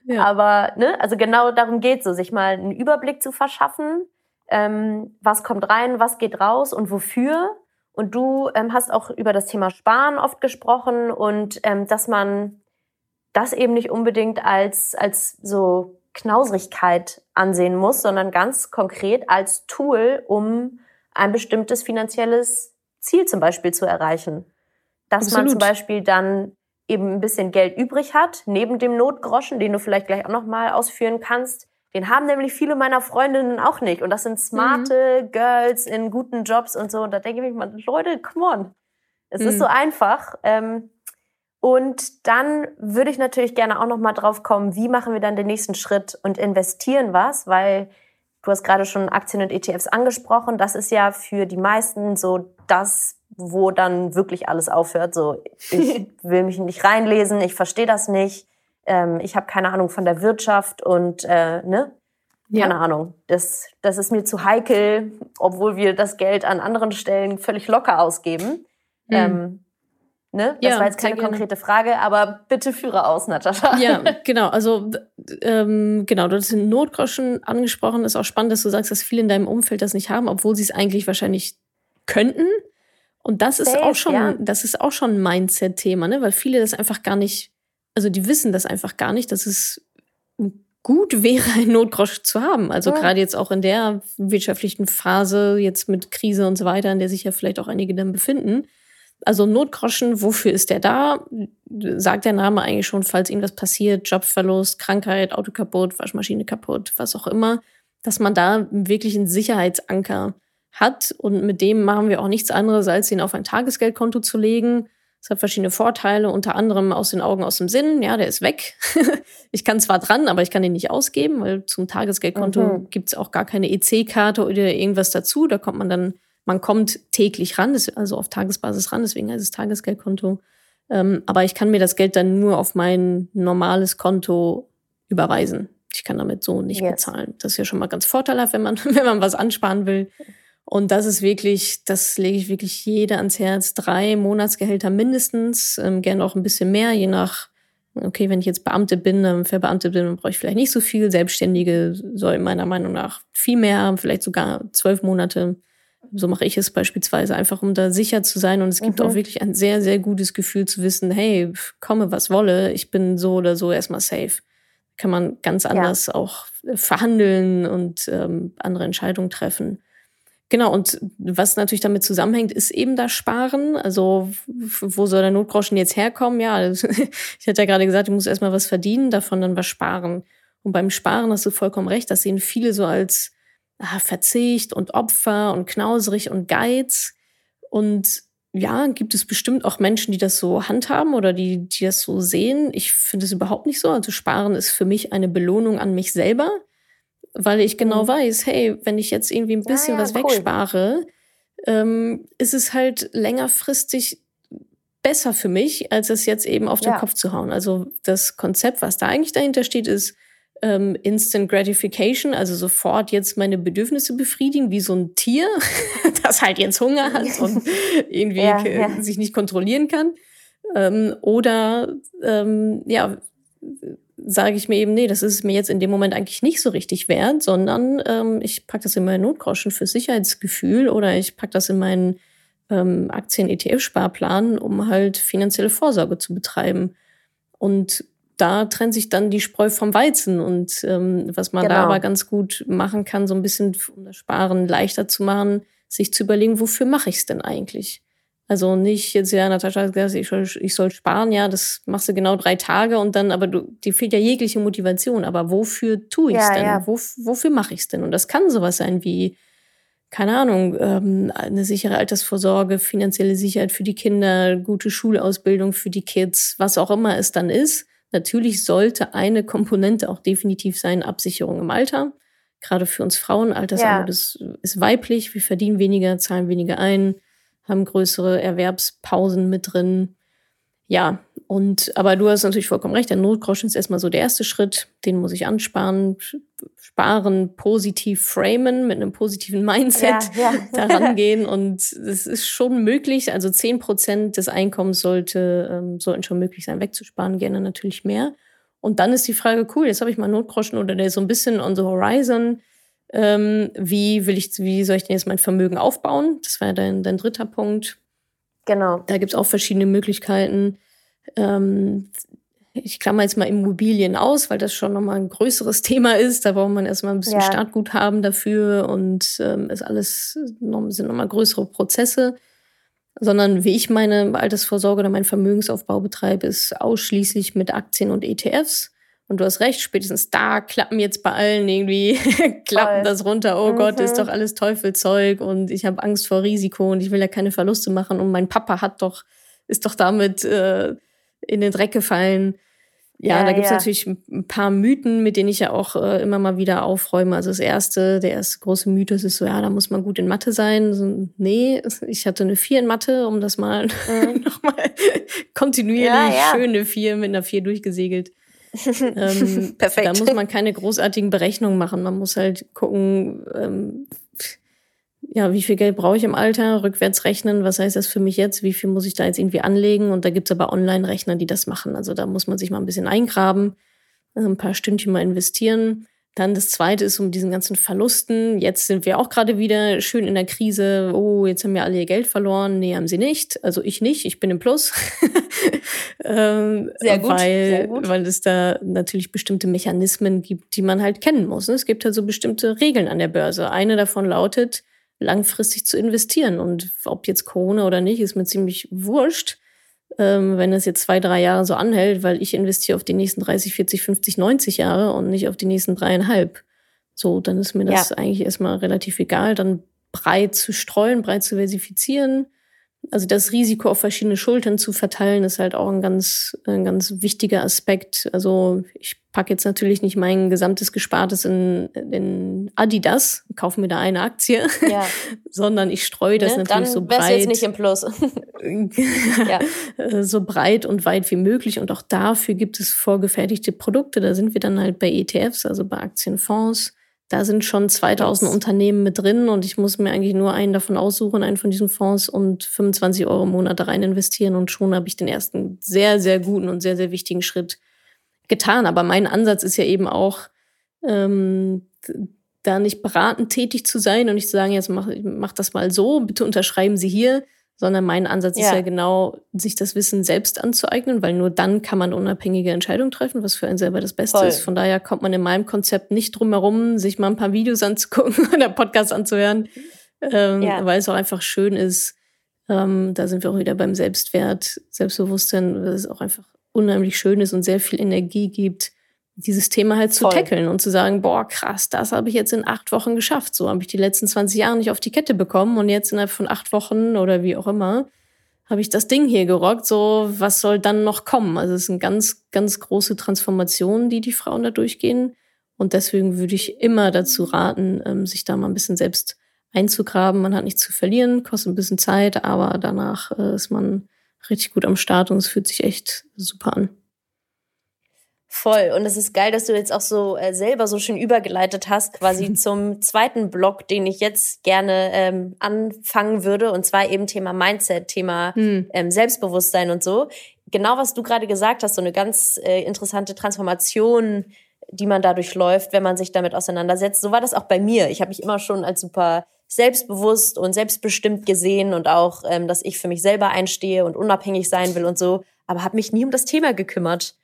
Ja. Aber, ne, also genau darum geht so, sich mal einen Überblick zu verschaffen, ähm, was kommt rein, was geht raus und wofür. Und du ähm, hast auch über das Thema Sparen oft gesprochen und ähm, dass man das eben nicht unbedingt als, als so Knausrigkeit ansehen muss, sondern ganz konkret als Tool, um ein bestimmtes finanzielles Ziel zum Beispiel zu erreichen. Dass Absolut. man zum Beispiel dann eben ein bisschen Geld übrig hat, neben dem Notgroschen, den du vielleicht gleich auch nochmal ausführen kannst. Den haben nämlich viele meiner Freundinnen auch nicht. Und das sind smarte mhm. Girls in guten Jobs und so. Und da denke ich mir, Leute, come on. Es mhm. ist so einfach. Ähm, und dann würde ich natürlich gerne auch noch mal drauf kommen, wie machen wir dann den nächsten Schritt und investieren was, weil du hast gerade schon Aktien und ETFs angesprochen. Das ist ja für die meisten so das, wo dann wirklich alles aufhört. So, ich will mich nicht reinlesen, ich verstehe das nicht, ähm, ich habe keine Ahnung von der Wirtschaft und äh, ne, keine ja. Ahnung. Das, das ist mir zu heikel, obwohl wir das Geld an anderen Stellen völlig locker ausgeben. Mhm. Ähm, Ne? Das ja, war jetzt keine konkrete Frage, aber bitte führe aus, Natascha.
Ja, genau. Also ähm, genau, du hast den Notgroschen angesprochen. Ist auch spannend, dass du sagst, dass viele in deinem Umfeld das nicht haben, obwohl sie es eigentlich wahrscheinlich könnten. Und das Safe, ist auch schon, ja. das ist auch schon ein Mindset-Thema, ne? Weil viele das einfach gar nicht, also die wissen das einfach gar nicht, dass es gut wäre, einen Notgrosch zu haben. Also ja. gerade jetzt auch in der wirtschaftlichen Phase, jetzt mit Krise und so weiter, in der sich ja vielleicht auch einige dann befinden also Notgroschen, wofür ist der da? Sagt der Name eigentlich schon, falls ihm was passiert, Jobverlust, Krankheit, Auto kaputt, Waschmaschine kaputt, was auch immer, dass man da wirklich einen Sicherheitsanker hat. Und mit dem machen wir auch nichts anderes, als ihn auf ein Tagesgeldkonto zu legen. Das hat verschiedene Vorteile, unter anderem aus den Augen, aus dem Sinn. Ja, der ist weg. ich kann zwar dran, aber ich kann den nicht ausgeben, weil zum Tagesgeldkonto mhm. gibt's auch gar keine EC-Karte oder irgendwas dazu. Da kommt man dann man kommt täglich ran, also auf Tagesbasis ran, deswegen heißt es Tagesgeldkonto. Ähm, aber ich kann mir das Geld dann nur auf mein normales Konto überweisen. Ich kann damit so nicht yes. bezahlen. Das ist ja schon mal ganz vorteilhaft, wenn man, wenn man was ansparen will. Und das ist wirklich, das lege ich wirklich jeder ans Herz. Drei Monatsgehälter mindestens, ähm, gerne auch ein bisschen mehr, je nach, okay, wenn ich jetzt Beamte bin, ähm, verbeamtet bin, dann brauche ich vielleicht nicht so viel. Selbstständige soll meiner Meinung nach viel mehr haben, vielleicht sogar zwölf Monate. So mache ich es beispielsweise, einfach um da sicher zu sein. Und es gibt mhm. auch wirklich ein sehr, sehr gutes Gefühl zu wissen, hey, komme was wolle, ich bin so oder so erstmal safe. Kann man ganz anders ja. auch verhandeln und ähm, andere Entscheidungen treffen. Genau, und was natürlich damit zusammenhängt, ist eben das Sparen. Also, wo soll der Notgroschen jetzt herkommen? Ja, ich hatte ja gerade gesagt, du musst erstmal was verdienen, davon dann was sparen. Und beim Sparen hast du vollkommen recht, das sehen viele so als ah, Verzicht und Opfer und Knauserig und Geiz. Und ja, gibt es bestimmt auch Menschen, die das so handhaben oder die, die das so sehen. Ich finde es überhaupt nicht so. Also Sparen ist für mich eine Belohnung an mich selber, weil ich genau mhm. weiß, hey, wenn ich jetzt irgendwie ein bisschen ja, ja, was cool. wegspare, ähm, ist es halt längerfristig besser für mich, als es jetzt eben auf den ja. Kopf zu hauen. Also das Konzept, was da eigentlich dahinter steht, ist, ähm, Instant Gratification, also sofort jetzt meine Bedürfnisse befriedigen, wie so ein Tier, das halt jetzt Hunger hat und irgendwie ja, ja. sich nicht kontrollieren kann. Ähm, oder ähm, ja, sage ich mir eben, nee, das ist mir jetzt in dem Moment eigentlich nicht so richtig wert, sondern ähm, ich pack das in meinen Notgroschen für Sicherheitsgefühl oder ich pack das in meinen ähm, Aktien-ETF-Sparplan, um halt finanzielle Vorsorge zu betreiben. Und da trennt sich dann die Spreu vom Weizen. Und ähm, was man genau. da aber ganz gut machen kann, so ein bisschen, um das Sparen leichter zu machen, sich zu überlegen, wofür mache ich es denn eigentlich? Also nicht jetzt, ja, Natascha hat gesagt, ich soll, ich soll sparen, ja, das machst du genau drei Tage und dann, aber du, dir fehlt ja jegliche Motivation. Aber wofür tue ich es ja, denn? Ja. Wo, wofür mache ich es denn? Und das kann sowas sein wie, keine Ahnung, ähm, eine sichere Altersvorsorge, finanzielle Sicherheit für die Kinder, gute Schulausbildung für die Kids, was auch immer es dann ist. Natürlich sollte eine Komponente auch definitiv sein, Absicherung im Alter. Gerade für uns Frauen, Altersarmut ja. ist, ist weiblich, wir verdienen weniger, zahlen weniger ein, haben größere Erwerbspausen mit drin. Ja, und aber du hast natürlich vollkommen recht, der Notgroschen ist erstmal so der erste Schritt, den muss ich ansparen, sparen, positiv framen, mit einem positiven Mindset ja, ja. daran gehen. Und es ist schon möglich, also zehn Prozent des Einkommens sollte, ähm, sollten schon möglich sein, wegzusparen, gerne natürlich mehr. Und dann ist die Frage, cool, jetzt habe ich mal Notgroschen oder der ist so ein bisschen on the horizon. Ähm, wie will ich, wie soll ich denn jetzt mein Vermögen aufbauen? Das war ja dein, dein dritter Punkt.
Genau.
Da gibt's auch verschiedene Möglichkeiten. Ähm, ich klammer jetzt mal Immobilien aus, weil das schon nochmal ein größeres Thema ist. Da braucht man erstmal ein bisschen ja. Startguthaben dafür und ähm, ist alles noch, sind nochmal größere Prozesse. Sondern wie ich meine Altersvorsorge oder meinen Vermögensaufbau betreibe, ist ausschließlich mit Aktien und ETFs. Und du hast recht, spätestens da klappen jetzt bei allen irgendwie, klappen das runter. Oh mhm. Gott, ist doch alles Teufelzeug und ich habe Angst vor Risiko und ich will ja keine Verluste machen. Und mein Papa hat doch, ist doch damit äh, in den Dreck gefallen. Ja, ja da gibt's ja. natürlich ein paar Mythen, mit denen ich ja auch äh, immer mal wieder aufräume. Also das erste, der erste große Mythos ist so, ja, da muss man gut in Mathe sein. So, nee, ich hatte eine vier in Mathe, um das mal mhm. nochmal kontinuierlich ja. schöne vier mit einer vier durchgesegelt. ähm, Perfekt. Da muss man keine großartigen Berechnungen machen. Man muss halt gucken, ähm, ja, wie viel Geld brauche ich im Alter, rückwärts rechnen, was heißt das für mich jetzt, wie viel muss ich da jetzt irgendwie anlegen und da gibt's aber Online-Rechner, die das machen. Also da muss man sich mal ein bisschen eingraben, also ein paar Stündchen mal investieren. Dann das zweite ist um diesen ganzen Verlusten. Jetzt sind wir auch gerade wieder schön in der Krise. Oh, jetzt haben wir alle ihr Geld verloren. Nee, haben sie nicht. Also ich nicht. Ich bin im Plus.
ähm, sehr, gut,
weil,
sehr gut.
Weil es da natürlich bestimmte Mechanismen gibt, die man halt kennen muss. Es gibt halt so bestimmte Regeln an der Börse. Eine davon lautet, langfristig zu investieren. Und ob jetzt Corona oder nicht, ist mir ziemlich wurscht, ähm, wenn es jetzt zwei, drei Jahre so anhält, weil ich investiere auf die nächsten 30, 40, 50, 90 Jahre und nicht auf die nächsten dreieinhalb. So, dann ist mir das ja. eigentlich erstmal relativ egal, dann breit zu streuen, breit zu versifizieren also das Risiko auf verschiedene Schultern zu verteilen, ist halt auch ein ganz, ein ganz wichtiger Aspekt. Also ich packe jetzt natürlich nicht mein gesamtes Gespartes in, in Adidas, kaufe mir da eine Aktie, ja. sondern ich streue das ne? natürlich Dann so breit.
jetzt nicht im Plus.
ja. So breit und weit wie möglich. Und auch dafür gibt es vorgefertigte Produkte. Da sind wir dann halt bei ETFs, also bei Aktienfonds. Da sind schon 2000 das. Unternehmen mit drin und ich muss mir eigentlich nur einen davon aussuchen, einen von diesen Fonds und 25 Euro im Monat da rein investieren und schon habe ich den ersten sehr, sehr guten und sehr, sehr wichtigen Schritt getan. Aber mein Ansatz ist ja eben auch, ähm, da nicht beratend tätig zu sein und nicht zu sagen, jetzt mach, mach das mal so, bitte unterschreiben Sie hier, sondern mein Ansatz ja. ist ja genau, sich das Wissen selbst anzueignen, weil nur dann kann man unabhängige Entscheidungen treffen, was für einen selber das Beste Voll. ist. Von daher kommt man in meinem Konzept nicht drum herum, sich mal ein paar Videos anzugucken oder Podcasts anzuhören, ähm, ja. weil es auch einfach schön ist. Ähm, da sind wir auch wieder beim Selbstwert, Selbstbewusstsein, weil es auch einfach unheimlich schön ist und sehr viel Energie gibt, dieses Thema halt zu Voll. tackeln und zu sagen, boah, krass, das habe ich jetzt in acht Wochen geschafft. So habe ich die letzten 20 Jahre nicht auf die Kette bekommen und jetzt innerhalb von acht Wochen oder wie auch immer habe ich das Ding hier gerockt. So, was soll dann noch kommen? Also es ist eine ganz, ganz große Transformation, die die Frauen da durchgehen. Und deswegen würde ich immer dazu raten, ähm, sich da mal ein bisschen selbst einzugraben. Man hat nichts zu verlieren, kostet ein bisschen Zeit, aber danach äh, ist man richtig gut am Start und es fühlt sich echt super an.
Voll. Und es ist geil, dass du jetzt auch so äh, selber so schön übergeleitet hast, quasi zum zweiten Block, den ich jetzt gerne ähm, anfangen würde. Und zwar eben Thema Mindset, Thema hm. ähm, Selbstbewusstsein und so. Genau, was du gerade gesagt hast, so eine ganz äh, interessante Transformation, die man dadurch läuft, wenn man sich damit auseinandersetzt. So war das auch bei mir. Ich habe mich immer schon als super selbstbewusst und selbstbestimmt gesehen und auch, ähm, dass ich für mich selber einstehe und unabhängig sein will und so, aber habe mich nie um das Thema gekümmert.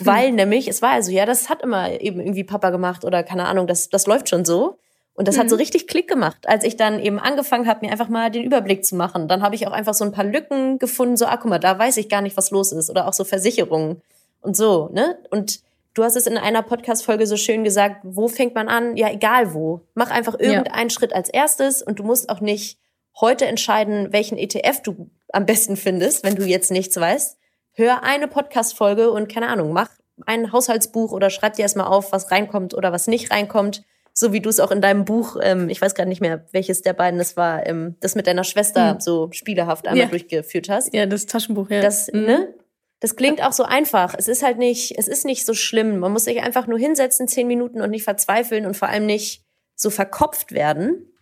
Weil nämlich, es war also, ja, das hat immer eben irgendwie Papa gemacht oder keine Ahnung, das, das läuft schon so. Und das mhm. hat so mhm. richtig Klick gemacht, als ich dann eben angefangen habe, mir einfach mal den Überblick zu machen. Dann habe ich auch einfach so ein paar Lücken gefunden, so, ah, guck mal, da weiß ich gar nicht, was los ist. Oder auch so Versicherungen und so, ne? Und du hast es in einer Podcast-Folge so schön gesagt, wo fängt man an? Ja, egal wo. Mach einfach irgendeinen ja. Schritt als erstes und du musst auch nicht heute entscheiden, welchen ETF du am besten findest, wenn du jetzt nichts weißt, hör eine Podcast-Folge und keine Ahnung, mach ein Haushaltsbuch oder schreib dir erstmal auf, was reinkommt oder was nicht reinkommt. So wie du es auch in deinem Buch, ähm, ich weiß gar nicht mehr, welches der beiden es war, ähm, das mit deiner Schwester hm. so spielehaft einmal ja. durchgeführt hast.
Ja, das Taschenbuch, ja.
Das, mhm. ne? Das klingt auch so einfach. Es ist halt nicht, es ist nicht so schlimm. Man muss sich einfach nur hinsetzen, zehn Minuten und nicht verzweifeln und vor allem nicht so verkopft werden.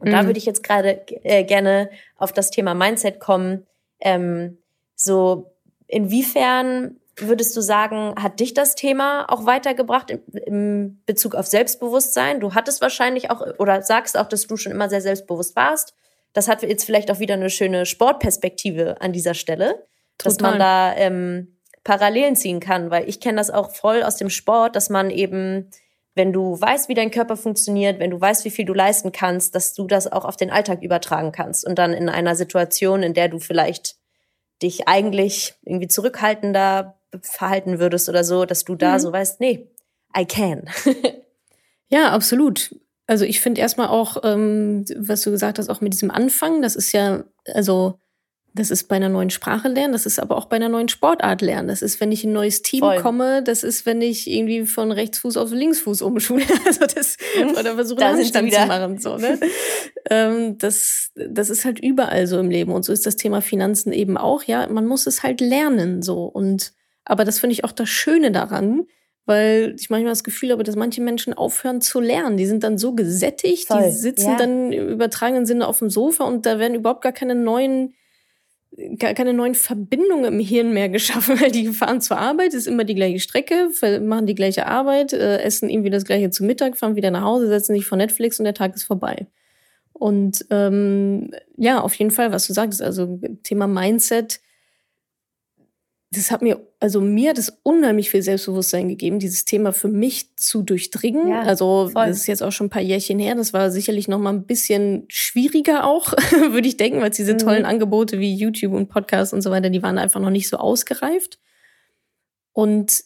Und mhm. da würde ich jetzt gerade äh, gerne auf das Thema Mindset kommen. Ähm, so inwiefern würdest du sagen, hat dich das Thema auch weitergebracht im, Bezug auf Selbstbewusstsein? Du hattest wahrscheinlich auch oder sagst auch, dass du schon immer sehr selbstbewusst warst. Das hat jetzt vielleicht auch wieder eine schöne Sportperspektive an dieser Stelle, Total. dass man da ähm, Parallelen ziehen kann, weil ich kenne das auch voll aus dem Sport, dass man eben, wenn du weißt, wie dein Körper funktioniert, wenn du weißt, wie viel du leisten kannst, dass du das auch auf den Alltag übertragen kannst und dann in einer Situation, in der du vielleicht dich eigentlich irgendwie zurückhaltender verhalten würdest oder so, dass du da mhm. so weißt, nee, I can.
ja, absolut. Also ich finde erstmal auch, ähm, was du gesagt hast, auch mit diesem Anfang, das ist ja, also das ist bei einer neuen Sprache lernen, das ist aber auch bei einer neuen Sportart lernen. Das ist, wenn ich in ein neues Team Voll. komme, das ist, wenn ich irgendwie von Rechtsfuß auf Linksfuß umschule. Also das, oder versuche da Handstand zu machen. So, ne? ähm, das, das ist halt überall so im Leben. Und so ist das Thema Finanzen eben auch, ja. Man muss es halt lernen. so Und aber das finde ich auch das Schöne daran, weil ich manchmal das Gefühl habe, dass manche Menschen aufhören zu lernen. Die sind dann so gesättigt, Voll. die sitzen ja. dann im übertragenen Sinne auf dem Sofa und da werden überhaupt gar keine neuen keine neuen Verbindungen im Hirn mehr geschaffen, weil die fahren zur Arbeit, ist immer die gleiche Strecke, machen die gleiche Arbeit, äh, essen irgendwie das gleiche zu Mittag, fahren wieder nach Hause, setzen sich vor Netflix und der Tag ist vorbei. Und ähm, ja, auf jeden Fall, was du sagst, also Thema Mindset, das hat mir, also mir hat es unheimlich viel Selbstbewusstsein gegeben, dieses Thema für mich zu durchdringen. Ja, also voll. das ist jetzt auch schon ein paar Jährchen her. Das war sicherlich noch mal ein bisschen schwieriger auch, würde ich denken, weil diese mhm. tollen Angebote wie YouTube und Podcasts und so weiter, die waren einfach noch nicht so ausgereift. Und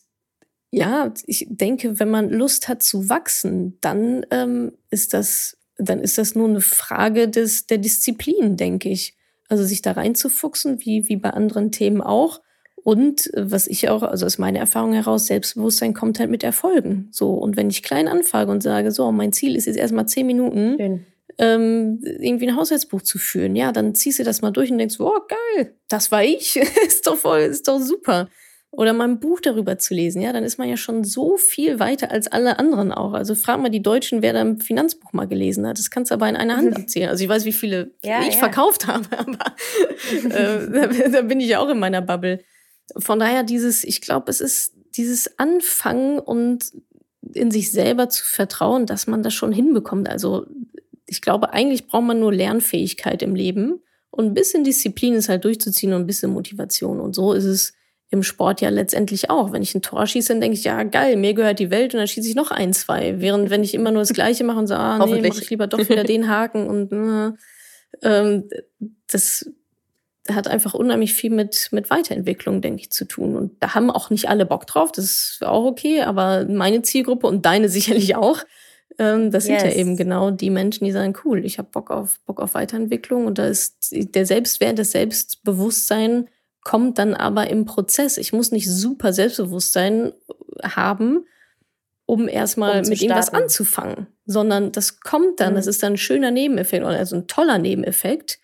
ja, ich denke, wenn man Lust hat zu wachsen, dann ähm, ist das, dann ist das nur eine Frage des der Disziplin, denke ich. Also sich da reinzufuchsen, wie wie bei anderen Themen auch und äh, was ich auch, also aus meiner Erfahrung heraus, Selbstbewusstsein kommt halt mit Erfolgen. So. Und wenn ich klein anfange und sage, so, mein Ziel ist jetzt erstmal zehn Minuten, ähm, irgendwie ein Haushaltsbuch zu führen, ja, dann ziehst du das mal durch und denkst, oh, geil, das war ich. ist doch voll, ist doch super. Oder mal ein Buch darüber zu lesen, ja, dann ist man ja schon so viel weiter als alle anderen auch. Also frag mal die Deutschen, wer da ein Finanzbuch mal gelesen hat. Das kannst du aber in einer Hand abzählen. Also ich weiß, wie viele ja, ich ja. verkauft habe, aber äh, da, da bin ich ja auch in meiner Bubble. Von daher dieses, ich glaube, es ist dieses Anfangen und in sich selber zu vertrauen, dass man das schon hinbekommt. Also ich glaube, eigentlich braucht man nur Lernfähigkeit im Leben und ein bisschen Disziplin ist halt durchzuziehen und ein bisschen Motivation. Und so ist es im Sport ja letztendlich auch. Wenn ich ein Tor schieße, dann denke ich, ja geil, mir gehört die Welt und dann schieße ich noch ein, zwei. Während wenn ich immer nur das Gleiche mache und sage, ah, nee, mache ich lieber doch wieder den Haken und äh, ähm, das hat einfach unheimlich viel mit, mit Weiterentwicklung, denke ich, zu tun. Und da haben auch nicht alle Bock drauf, das ist auch okay, aber meine Zielgruppe und deine sicherlich auch, ähm, das yes. sind ja eben genau die Menschen, die sagen, cool, ich habe Bock auf, Bock auf Weiterentwicklung und da ist der Selbstwert, das Selbstbewusstsein kommt dann aber im Prozess. Ich muss nicht super Selbstbewusstsein haben, um erstmal um mit ihm was anzufangen, sondern das kommt dann, mhm. das ist dann ein schöner Nebeneffekt, also ein toller Nebeneffekt,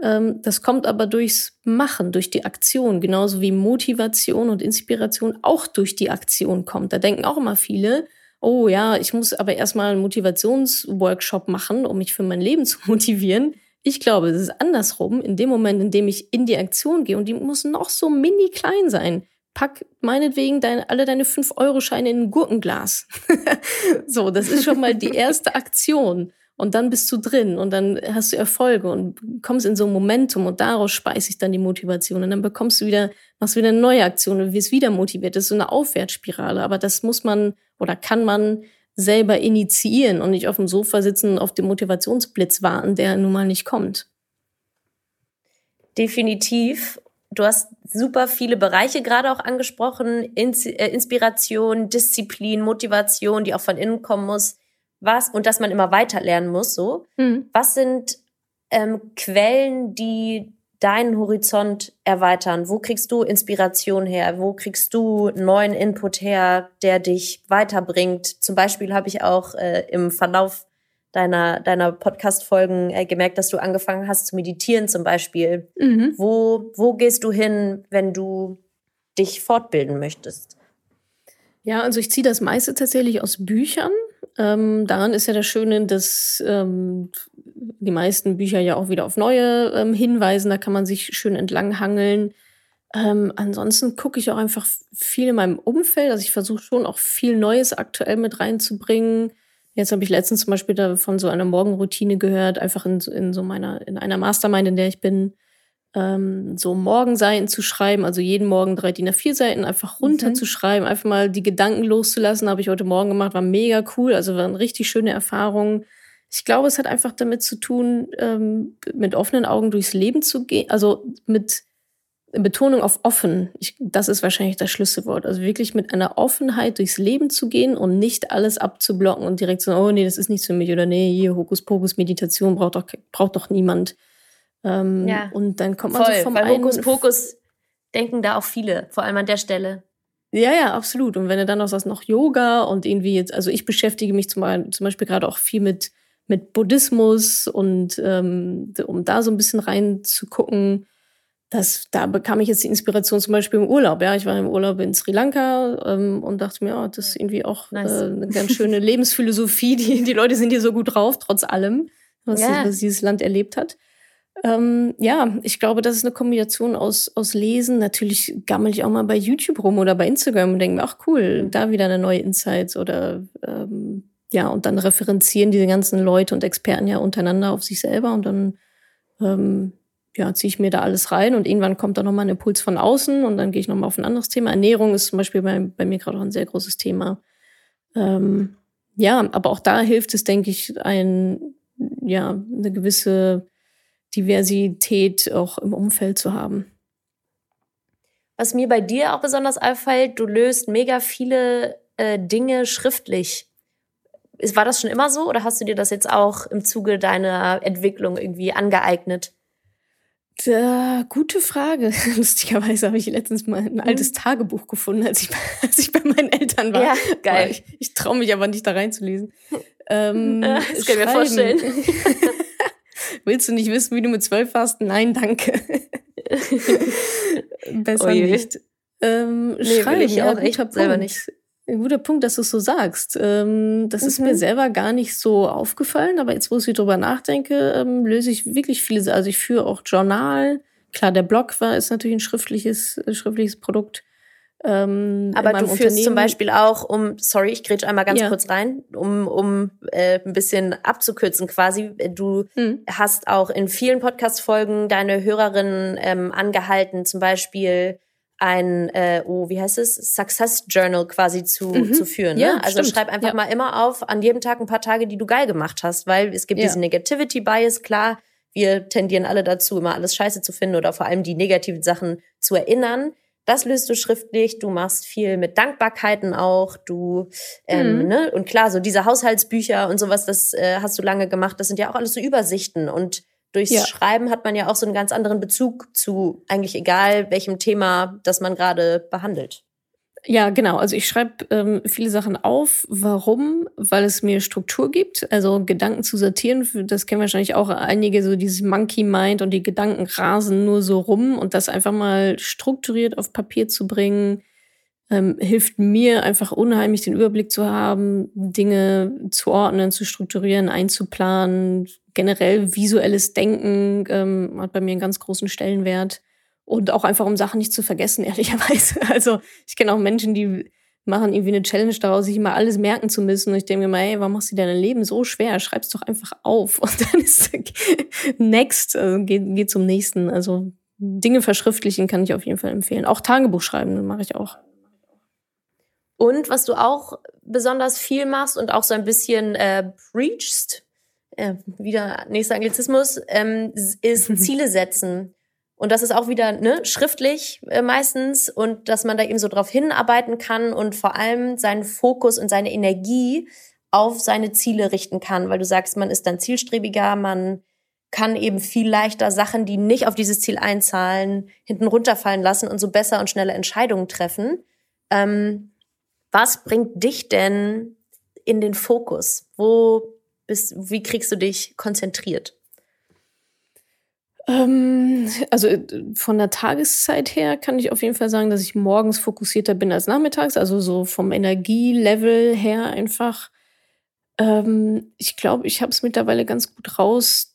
das kommt aber durchs Machen, durch die Aktion, genauso wie Motivation und Inspiration auch durch die Aktion kommt. Da denken auch immer viele, oh ja, ich muss aber erstmal einen Motivationsworkshop machen, um mich für mein Leben zu motivieren. Ich glaube, es ist andersrum. In dem Moment, in dem ich in die Aktion gehe, und die muss noch so mini klein sein, pack meinetwegen dein, alle deine 5-Euro-Scheine in ein Gurkenglas. so, das ist schon mal die erste Aktion. Und dann bist du drin und dann hast du Erfolge und kommst in so ein Momentum und daraus speist sich dann die Motivation. Und dann bekommst du wieder, machst wieder eine neue Aktion und wirst wieder motiviert. Das ist so eine Aufwärtsspirale. Aber das muss man oder kann man selber initiieren und nicht auf dem Sofa sitzen und auf den Motivationsblitz warten, der nun mal nicht kommt.
Definitiv. Du hast super viele Bereiche gerade auch angesprochen. Äh, Inspiration, Disziplin, Motivation, die auch von innen kommen muss was und dass man immer weiter lernen muss, so. Mhm. Was sind ähm, Quellen, die deinen Horizont erweitern? Wo kriegst du Inspiration her? Wo kriegst du neuen Input her, der dich weiterbringt? Zum Beispiel habe ich auch äh, im Verlauf deiner, deiner Podcast-Folgen äh, gemerkt, dass du angefangen hast zu meditieren zum Beispiel. Mhm. Wo, wo gehst du hin, wenn du dich fortbilden möchtest?
Ja, also ich ziehe das meiste tatsächlich aus Büchern. Ähm, daran ist ja das Schöne, dass ähm, die meisten Bücher ja auch wieder auf neue ähm, hinweisen. Da kann man sich schön entlanghangeln. Ähm, ansonsten gucke ich auch einfach viel in meinem Umfeld. Also ich versuche schon auch viel Neues aktuell mit reinzubringen. Jetzt habe ich letztens zum Beispiel von so einer Morgenroutine gehört, einfach in, in so meiner, in einer Mastermind, in der ich bin, ähm, so Morgenseiten zu schreiben, also jeden Morgen drei DIN A4 Seiten einfach runterzuschreiben, mhm. einfach mal die Gedanken loszulassen, habe ich heute Morgen gemacht, war mega cool, also war eine richtig schöne Erfahrung. Ich glaube, es hat einfach damit zu tun, ähm, mit offenen Augen durchs Leben zu gehen, also mit Betonung auf offen. Ich, das ist wahrscheinlich das Schlüsselwort. Also wirklich mit einer Offenheit durchs Leben zu gehen und nicht alles abzublocken und direkt so, oh nee, das ist nichts für mich oder nee, hier Hokuspokus Meditation braucht doch braucht doch niemand. Ähm, ja. Und dann kommt man
Voll, so vom weil Hokuspokus denken da auch viele, vor allem an der Stelle.
Ja, ja, absolut. Und wenn du dann noch sagst, noch Yoga und irgendwie jetzt, also ich beschäftige mich zum, zum Beispiel gerade auch viel mit mit Buddhismus und ähm, um da so ein bisschen reinzugucken, das, da bekam ich jetzt die Inspiration zum Beispiel im Urlaub. Ja, ich war im Urlaub in Sri Lanka ähm, und dachte mir, oh, das ist irgendwie auch nice. äh, eine ganz schöne Lebensphilosophie. Die, die Leute sind hier so gut drauf, trotz allem, was, yeah. was dieses Land erlebt hat. Ähm, ja, ich glaube, das ist eine Kombination aus, aus Lesen. Natürlich gammel ich auch mal bei YouTube rum oder bei Instagram und denke mir, ach cool, mhm. da wieder eine neue Insights oder ähm, ja, und dann referenzieren diese ganzen Leute und Experten ja untereinander auf sich selber und dann ähm, ja, ziehe ich mir da alles rein und irgendwann kommt da nochmal ein Impuls von außen und dann gehe ich nochmal auf ein anderes Thema. Ernährung ist zum Beispiel bei, bei mir gerade auch ein sehr großes Thema. Ähm, ja, aber auch da hilft es, denke ich, ein, ja, eine gewisse Diversität auch im Umfeld zu haben.
Was mir bei dir auch besonders auffällt, du löst mega viele äh, Dinge schriftlich. War das schon immer so oder hast du dir das jetzt auch im Zuge deiner Entwicklung irgendwie angeeignet?
Da, gute Frage. Lustigerweise habe ich letztens mal ein mhm. altes Tagebuch gefunden, als ich, als ich bei meinen Eltern war. Ja, geil. Ich, ich traue mich aber nicht da reinzulesen. Ähm,
das kann ich mir vorstellen.
Willst du nicht wissen, wie du mit zwölf warst? Nein, danke. Besser Oje. nicht. Ähm, nee, schreiben, ich ja, auch echt selber nicht. Ein guter Punkt, dass du es so sagst. Ähm, das mhm. ist mir mhm. selber gar nicht so aufgefallen, aber jetzt, wo ich drüber nachdenke, ähm, löse ich wirklich viele. Also ich führe auch Journal. Klar, der Blog war ist natürlich ein schriftliches, äh, schriftliches Produkt.
Ähm, aber du führst zum Beispiel auch, um, sorry, ich grätsch einmal ganz ja. kurz rein, um, um äh, ein bisschen abzukürzen quasi. Du hm. hast auch in vielen Podcast-Folgen deine Hörerinnen ähm, angehalten, zum Beispiel ein, äh, oh, wie heißt es, Success Journal quasi zu, mhm. zu führen. Ne? Ja, also stimmt. schreib einfach ja. mal immer auf, an jedem Tag ein paar Tage, die du geil gemacht hast, weil es gibt ja. diesen Negativity Bias, klar, wir tendieren alle dazu, immer alles scheiße zu finden oder vor allem die negativen Sachen zu erinnern. Das löst du schriftlich, du machst viel mit Dankbarkeiten auch, du, ähm, mhm. ne, und klar, so diese Haushaltsbücher und sowas, das äh, hast du lange gemacht, das sind ja auch alles so Übersichten und Durchs ja. Schreiben hat man ja auch so einen ganz anderen Bezug zu eigentlich egal welchem Thema, das man gerade behandelt.
Ja, genau. Also ich schreibe ähm, viele Sachen auf. Warum? Weil es mir Struktur gibt. Also Gedanken zu sortieren, das kennen wahrscheinlich auch einige, so dieses Monkey Mind und die Gedanken rasen nur so rum und das einfach mal strukturiert auf Papier zu bringen, ähm, hilft mir einfach unheimlich den Überblick zu haben, Dinge zu ordnen, zu strukturieren, einzuplanen. Generell visuelles Denken ähm, hat bei mir einen ganz großen Stellenwert. Und auch einfach, um Sachen nicht zu vergessen, ehrlicherweise. Also ich kenne auch Menschen, die machen irgendwie eine Challenge daraus, sich immer alles merken zu müssen. Und ich denke mir mal, ey, warum machst du dein Leben so schwer? Schreib's doch einfach auf. Und dann ist next, also geh, geh zum nächsten. Also Dinge verschriftlichen kann ich auf jeden Fall empfehlen. Auch Tagebuch schreiben, mache ich auch.
Und was du auch besonders viel machst und auch so ein bisschen äh, preachst, äh, wieder nächster Anglizismus, ähm, ist Ziele setzen. Und das ist auch wieder ne, schriftlich äh, meistens und dass man da eben so drauf hinarbeiten kann und vor allem seinen Fokus und seine Energie auf seine Ziele richten kann, weil du sagst, man ist dann zielstrebiger, man kann eben viel leichter Sachen, die nicht auf dieses Ziel einzahlen, hinten runterfallen lassen und so besser und schneller Entscheidungen treffen. Ähm, was bringt dich denn in den Fokus? Wo bist, wie kriegst du dich konzentriert?
Ähm, also von der Tageszeit her kann ich auf jeden Fall sagen, dass ich morgens fokussierter bin als nachmittags. Also so vom Energielevel her einfach. Ähm, ich glaube, ich habe es mittlerweile ganz gut raus,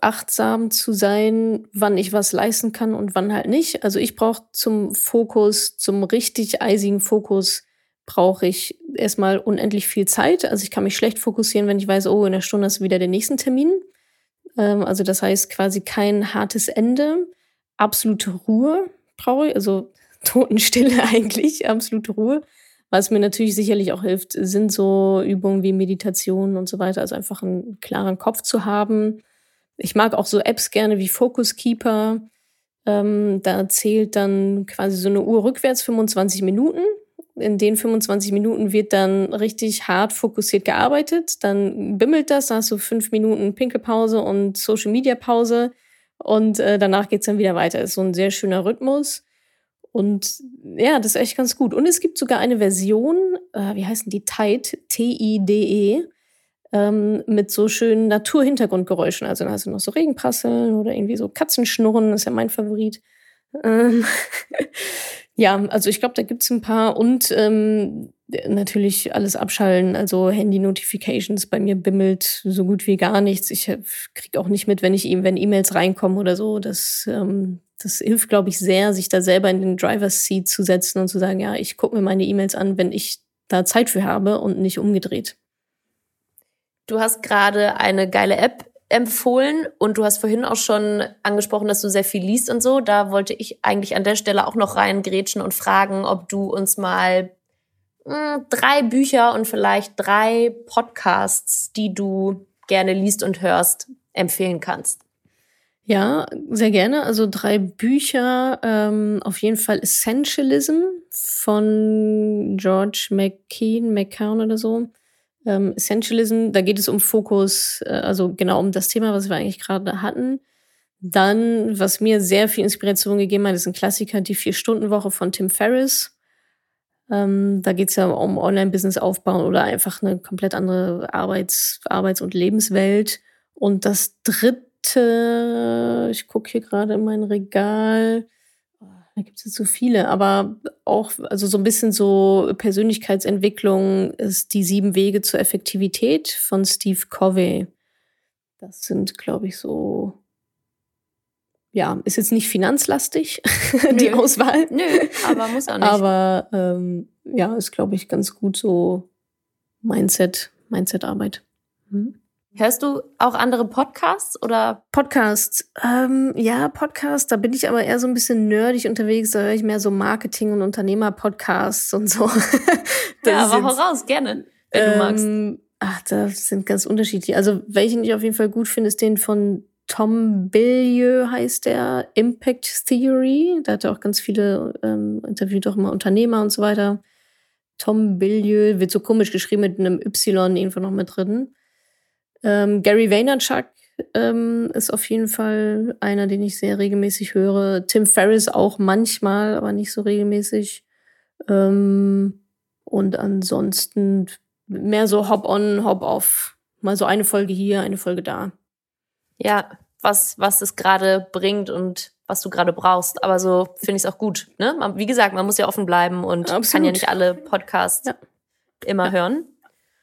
achtsam zu sein, wann ich was leisten kann und wann halt nicht. Also ich brauche zum Fokus, zum richtig eisigen Fokus, brauche ich erstmal unendlich viel Zeit. Also ich kann mich schlecht fokussieren, wenn ich weiß, oh, in der Stunde ist wieder der nächste Termin. Ähm, also das heißt quasi kein hartes Ende, absolute Ruhe brauche ich, also Totenstille eigentlich, absolute Ruhe. Was mir natürlich sicherlich auch hilft, sind so Übungen wie Meditation und so weiter, also einfach einen klaren Kopf zu haben. Ich mag auch so Apps gerne wie Focus Keeper. Ähm, da zählt dann quasi so eine Uhr rückwärts 25 Minuten in den 25 Minuten wird dann richtig hart fokussiert gearbeitet. Dann bimmelt das, da hast du fünf Minuten Pinkelpause und Social Media Pause und äh, danach geht's dann wieder weiter. Ist so ein sehr schöner Rhythmus. Und ja, das ist echt ganz gut. Und es gibt sogar eine Version, äh, wie heißen die? Tide, T-I-D-E, ähm, mit so schönen Naturhintergrundgeräuschen. Also dann hast du noch so Regenprasseln oder irgendwie so Katzenschnurren, ist ja mein Favorit. Ähm Ja, also ich glaube, da gibt's ein paar und ähm, natürlich alles abschalten, also Handy-Notifications. Bei mir bimmelt so gut wie gar nichts. Ich krieg auch nicht mit, wenn ich ihm, wenn E-Mails reinkommen oder so. Das, ähm, das hilft, glaube ich, sehr, sich da selber in den Driver's Seat zu setzen und zu sagen, ja, ich gucke mir meine E-Mails an, wenn ich da Zeit für habe und nicht umgedreht.
Du hast gerade eine geile App empfohlen und du hast vorhin auch schon angesprochen, dass du sehr viel liest und so. Da wollte ich eigentlich an der Stelle auch noch reingrätschen und fragen, ob du uns mal mh, hm, drei Bücher und vielleicht drei Podcasts, die du gerne liest und hörst, empfehlen kannst.
Ja, sehr gerne. Also drei Bücher. Ähm, auf jeden Fall Essentialism von George McKean, McCown oder so. Ähm, Essentialism, da geht es um Fokus, äh, also genau um das Thema, was wir eigentlich gerade hatten. Dann, was mir sehr viel Inspiration gegeben hat, ist ein Klassiker, die Vier-Stunden-Woche von Tim Ferriss. Ähm, da geht es ja um Online-Business aufbauen oder einfach eine komplett andere Arbeits-, Arbeits und Lebenswelt. Und das dritte, ich gucke hier gerade in mein Regal, da gibt es jetzt so viele, aber auch, also so ein bisschen so Persönlichkeitsentwicklung ist die sieben Wege zur Effektivität von Steve Covey. Das sind, glaube ich, so, ja, ist jetzt nicht finanzlastig, die Nö. Auswahl.
Nö, aber muss auch nicht.
Aber ähm, ja, ist, glaube ich, ganz gut so Mindset, Mindset-Arbeit.
Hm. Hörst du auch andere Podcasts oder?
Podcasts, ähm, ja, Podcasts, da bin ich aber eher so ein bisschen nerdig unterwegs, da höre ich mehr so Marketing- und Unternehmer-Podcasts und so.
ja, aber hau raus, gerne, wenn ähm, du magst.
Ach, das sind ganz unterschiedlich. Also, welchen ich auf jeden Fall gut finde, ist den von Tom Billieu heißt der, Impact Theory. Da hat er auch ganz viele, ähm, interviewt auch immer Unternehmer und so weiter. Tom Billieu wird so komisch geschrieben mit einem Y irgendwo noch mit drin. Ähm, Gary Vaynerchuk ähm, ist auf jeden Fall einer, den ich sehr regelmäßig höre. Tim Ferriss auch manchmal, aber nicht so regelmäßig. Ähm, und ansonsten mehr so Hop-on, Hop-off. Mal so eine Folge hier, eine Folge da.
Ja, was, was es gerade bringt und was du gerade brauchst. Aber so finde ich es auch gut. Ne? Man, wie gesagt, man muss ja offen bleiben und Absolut. kann ja nicht alle Podcasts ja. immer ja. hören.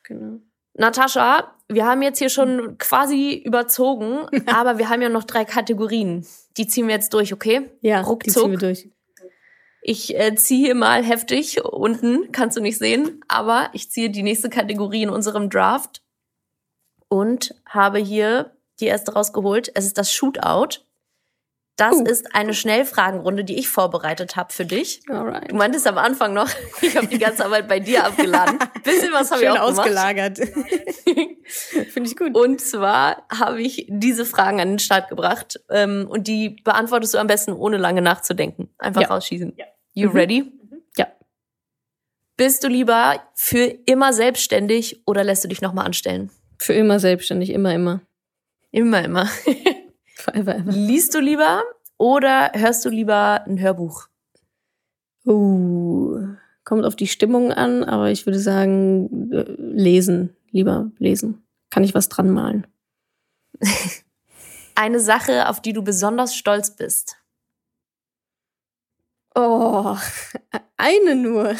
Genau. Natascha, wir haben jetzt hier schon quasi überzogen, aber wir haben ja noch drei Kategorien. Die ziehen wir jetzt durch, okay?
Ja, Ruckzuck. die ziehen wir durch.
Ich äh, ziehe mal heftig unten, kannst du nicht sehen, aber ich ziehe die nächste Kategorie in unserem Draft und habe hier die erste rausgeholt. Es ist das Shootout. Das uh. ist eine Schnellfragenrunde, die ich vorbereitet habe für dich. Alright. Du meintest am Anfang noch, ich habe die ganze Arbeit bei dir abgeladen. Bisschen was habe ich auch
gemacht. ausgelagert. Finde ich gut.
Und zwar habe ich diese Fragen an den Start gebracht ähm, und die beantwortest du am besten ohne lange nachzudenken. Einfach ja. rausschießen. Ja. You mhm. ready?
Mhm. Ja.
Bist du lieber für immer selbstständig oder lässt du dich nochmal anstellen?
Für immer selbstständig, immer, immer.
Immer, immer. Forever, ever. Liest du lieber oder hörst du lieber ein Hörbuch?
Uh, kommt auf die Stimmung an, aber ich würde sagen, äh, lesen. Lieber lesen. Kann ich was dran malen.
Eine Sache, auf die du besonders stolz bist.
Oh, eine nur.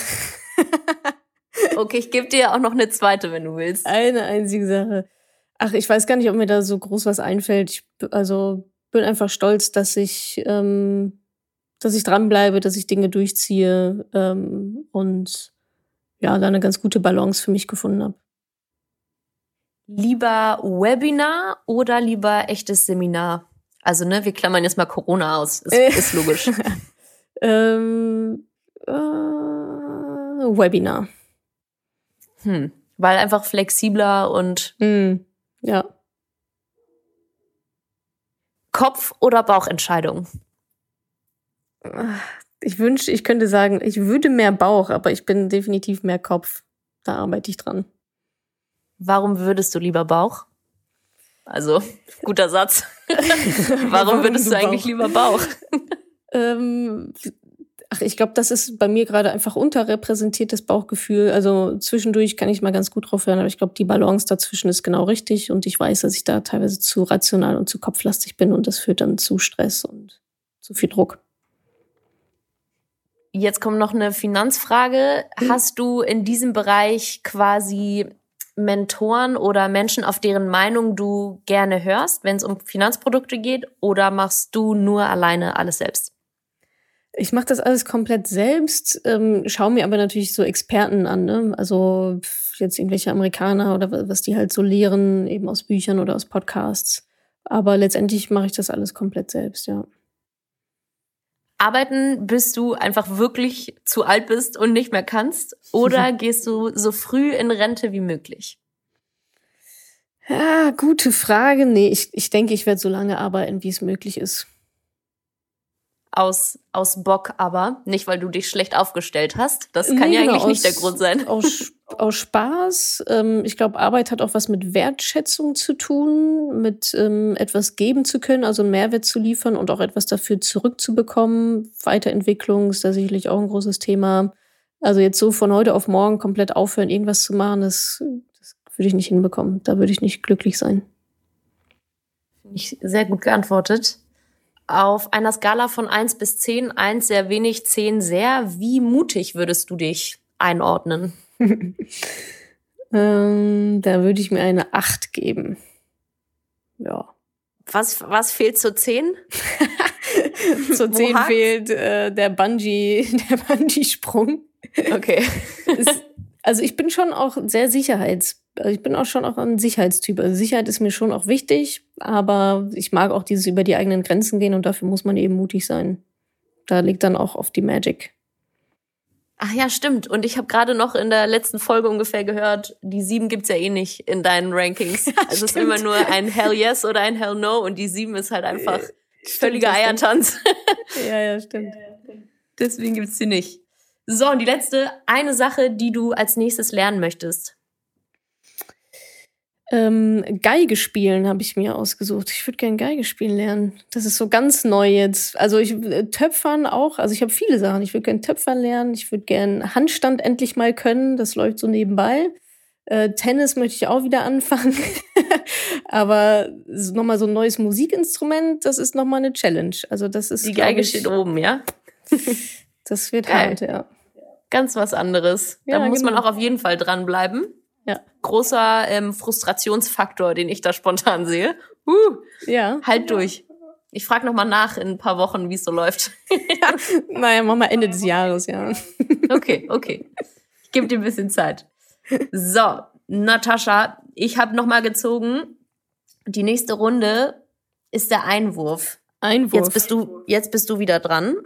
okay, ich gebe dir auch noch eine zweite, wenn du willst.
Eine einzige Sache. Ach, ich weiß gar nicht, ob mir da so groß was einfällt. Ich, also bin einfach stolz, dass ich, ähm, dass ich dranbleibe, dass ich Dinge durchziehe ähm, und ja, da eine ganz gute Balance für mich gefunden habe.
Lieber Webinar oder lieber echtes Seminar? Also, ne, wir klammern jetzt mal Corona aus. Ist, ist logisch.
ähm, äh, Webinar.
Hm. Weil einfach flexibler und.
Hm. Ja.
Kopf- oder Bauchentscheidung?
Ich wünsche, ich könnte sagen, ich würde mehr Bauch, aber ich bin definitiv mehr Kopf. Da arbeite ich dran.
Warum würdest du lieber Bauch? Also, guter Satz. Warum würdest du, du eigentlich lieber Bauch?
ähm, Ach, ich glaube, das ist bei mir gerade einfach unterrepräsentiertes Bauchgefühl. Also zwischendurch kann ich mal ganz gut drauf hören, aber ich glaube, die Balance dazwischen ist genau richtig und ich weiß, dass ich da teilweise zu rational und zu kopflastig bin und das führt dann zu Stress und zu viel Druck.
Jetzt kommt noch eine Finanzfrage. Hm. Hast du in diesem Bereich quasi Mentoren oder Menschen, auf deren Meinung du gerne hörst, wenn es um Finanzprodukte geht, oder machst du nur alleine alles selbst?
Ich mache das alles komplett selbst, ähm, schaue mir aber natürlich so Experten an, ne? also jetzt irgendwelche Amerikaner oder was die halt so lehren, eben aus Büchern oder aus Podcasts. Aber letztendlich mache ich das alles komplett selbst, ja.
Arbeiten, bis du einfach wirklich zu alt bist und nicht mehr kannst? Oder gehst du so früh in Rente wie möglich?
Ja, gute Frage. Nee, ich, ich denke, ich werde so lange arbeiten, wie es möglich ist
aus, aus Bock aber, nicht weil du dich schlecht aufgestellt hast. Das kann nee, ja genau, eigentlich aus, nicht der Grund sein.
Aus, aus Spaß. Ähm, ich glaube, Arbeit hat auch was mit Wertschätzung zu tun, mit ähm, etwas geben zu können, also einen Mehrwert zu liefern und auch etwas dafür zurückzubekommen. Weiterentwicklung ist da sicherlich auch ein großes Thema. Also jetzt so von heute auf morgen komplett aufhören, irgendwas zu machen, das, das würde ich nicht hinbekommen. Da würde ich nicht glücklich sein.
Finde ich sehr gut geantwortet. Auf einer Skala von 1 bis 10, 1 sehr wenig, 10 sehr, wie mutig würdest du dich einordnen?
ähm, da würde ich mir eine 8 geben. Ja.
Was, was fehlt zur 10?
zur 10 fehlt äh, der Bungee, der Bungee-Sprung.
Okay.
also ich bin schon auch sehr sicherheits also ich bin auch schon auch ein Sicherheitstyp. Also Sicherheit ist mir schon auch wichtig, aber ich mag auch dieses über die eigenen Grenzen gehen und dafür muss man eben mutig sein. Da liegt dann auch oft die Magic.
Ach ja, stimmt. Und ich habe gerade noch in der letzten Folge ungefähr gehört, die sieben gibt's ja eh nicht in deinen Rankings. Ja, also es ist immer nur ein Hell Yes oder ein Hell No und die sieben ist halt einfach äh, völliger Eiertanz.
ja, ja, stimmt.
Deswegen gibt's sie nicht. So, und die letzte, eine Sache, die du als nächstes lernen möchtest.
Ähm, Geige spielen habe ich mir ausgesucht. Ich würde gerne Geige spielen lernen. Das ist so ganz neu jetzt. Also ich äh, Töpfern auch. Also ich habe viele Sachen. Ich würde gerne Töpfern lernen. Ich würde gerne Handstand endlich mal können. Das läuft so nebenbei. Äh, Tennis möchte ich auch wieder anfangen. Aber nochmal so ein neues Musikinstrument, das ist nochmal eine Challenge. Also das ist.
Die Geige ich, steht oben, ja?
das wird Geil. hart, ja.
Ganz was anderes. Ja, da muss genau. man auch auf jeden Fall dranbleiben.
Ja.
Großer ähm, Frustrationsfaktor, den ich da spontan sehe. Uh,
ja.
Halt durch. Ich frage noch mal nach in ein paar Wochen, wie es so läuft.
ja. Naja, machen wir Ende des Jahres, ja.
okay, okay. Ich gebe dir ein bisschen Zeit. So, Natascha, ich habe noch mal gezogen. Die nächste Runde ist der Einwurf.
Einwurf.
Jetzt bist du, jetzt bist du wieder dran.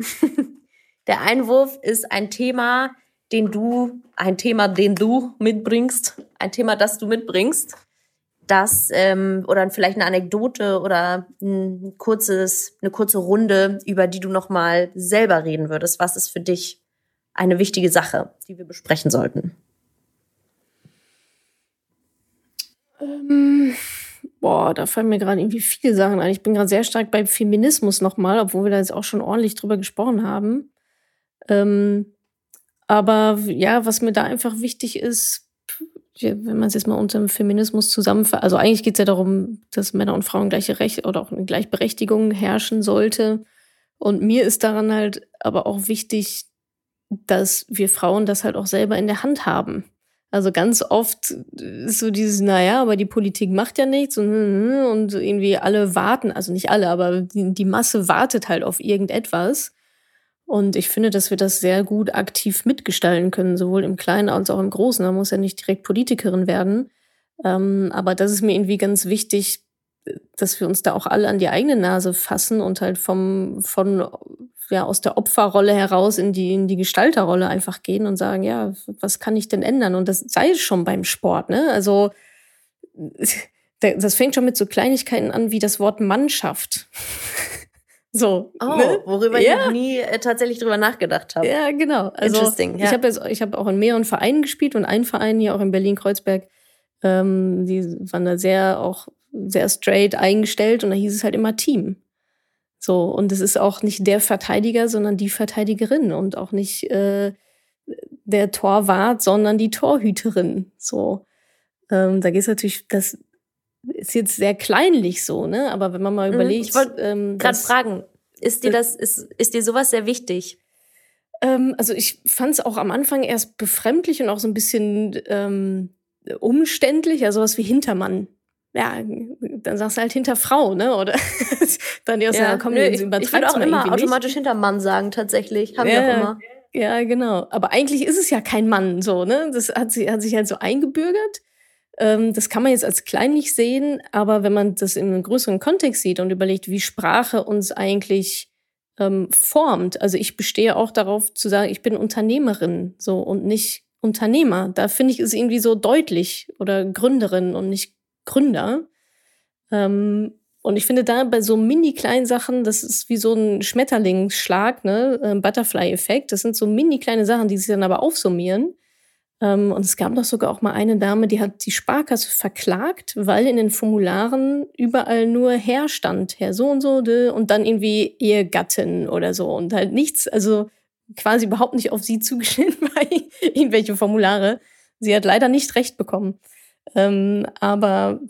Der Einwurf ist ein Thema, den du, ein Thema, den du mitbringst, ein Thema, das du mitbringst, das ähm, oder vielleicht eine Anekdote oder ein kurzes, eine kurze Runde, über die du noch mal selber reden würdest. Was ist für dich eine wichtige Sache, die wir besprechen sollten?
Ähm, boah, da fallen mir gerade irgendwie viele Sachen ein. Ich bin gerade sehr stark beim Feminismus nochmal, obwohl wir da jetzt auch schon ordentlich drüber gesprochen haben. Ähm, aber ja, was mir da einfach wichtig ist, wenn man es jetzt mal unter dem Feminismus zusammenfasst, also eigentlich geht es ja darum, dass Männer und Frauen gleiche Rechte oder auch eine Gleichberechtigung herrschen sollte. Und mir ist daran halt aber auch wichtig, dass wir Frauen das halt auch selber in der Hand haben. Also ganz oft ist so dieses, naja, aber die Politik macht ja nichts und, und irgendwie alle warten, also nicht alle, aber die, die Masse wartet halt auf irgendetwas. Und ich finde, dass wir das sehr gut aktiv mitgestalten können, sowohl im Kleinen als auch im Großen. Man muss ja nicht direkt Politikerin werden. Ähm, aber das ist mir irgendwie ganz wichtig, dass wir uns da auch alle an die eigene Nase fassen und halt vom, von, ja, aus der Opferrolle heraus in die, in die Gestalterrolle einfach gehen und sagen, ja, was kann ich denn ändern? Und das sei es schon beim Sport, ne? Also, das fängt schon mit so Kleinigkeiten an wie das Wort Mannschaft.
So, oh, ne? worüber ja. ich noch nie äh, tatsächlich drüber nachgedacht habe.
Ja, genau. Also Interesting. Ja. Ich habe ich habe auch in mehreren Vereinen gespielt und ein Verein hier auch in Berlin Kreuzberg, ähm, die waren da sehr auch sehr straight eingestellt und da hieß es halt immer Team. So und es ist auch nicht der Verteidiger, sondern die Verteidigerin und auch nicht äh, der Torwart, sondern die Torhüterin. So, ähm, da geht es natürlich, das ist jetzt sehr kleinlich so, ne? Aber wenn man mal mhm. überlegt.
Ich wollte ähm, gerade fragen, ist dir das, ist, ist dir sowas sehr wichtig?
Ähm, also ich fand es auch am Anfang erst befremdlich und auch so ein bisschen ähm, umständlich, also was wie Hintermann. Ja, dann sagst du halt hinter Frau, ne? Oder dann ja,
komm, nö, ich, ich würde auch immer automatisch hinter Mann sagen, tatsächlich. Haben ja, wir auch immer.
Ja, genau. Aber eigentlich ist es ja kein Mann so, ne? Das hat, sie, hat sich halt so eingebürgert. Ähm, das kann man jetzt als kleinlich sehen, aber wenn man das in einem größeren Kontext sieht und überlegt, wie Sprache uns eigentlich ähm, formt, also ich bestehe auch darauf zu sagen, ich bin Unternehmerin so und nicht Unternehmer. Da finde ich es irgendwie so deutlich oder Gründerin und nicht Gründer. Ähm, und ich finde da bei so mini kleinen Sachen, das ist wie so ein Schmetterlingsschlag, ne, Butterfly-Effekt. Das sind so mini kleine Sachen, die sich dann aber aufsummieren. Ähm, und es gab doch sogar auch mal eine Dame, die hat die Sparkasse verklagt, weil in den Formularen überall nur Herr stand, Herr so und so, und dann irgendwie Ehegattin oder so und halt nichts, also quasi überhaupt nicht auf sie zugeschnitten war, irgendwelche Formulare. Sie hat leider nicht recht bekommen. Ähm, aber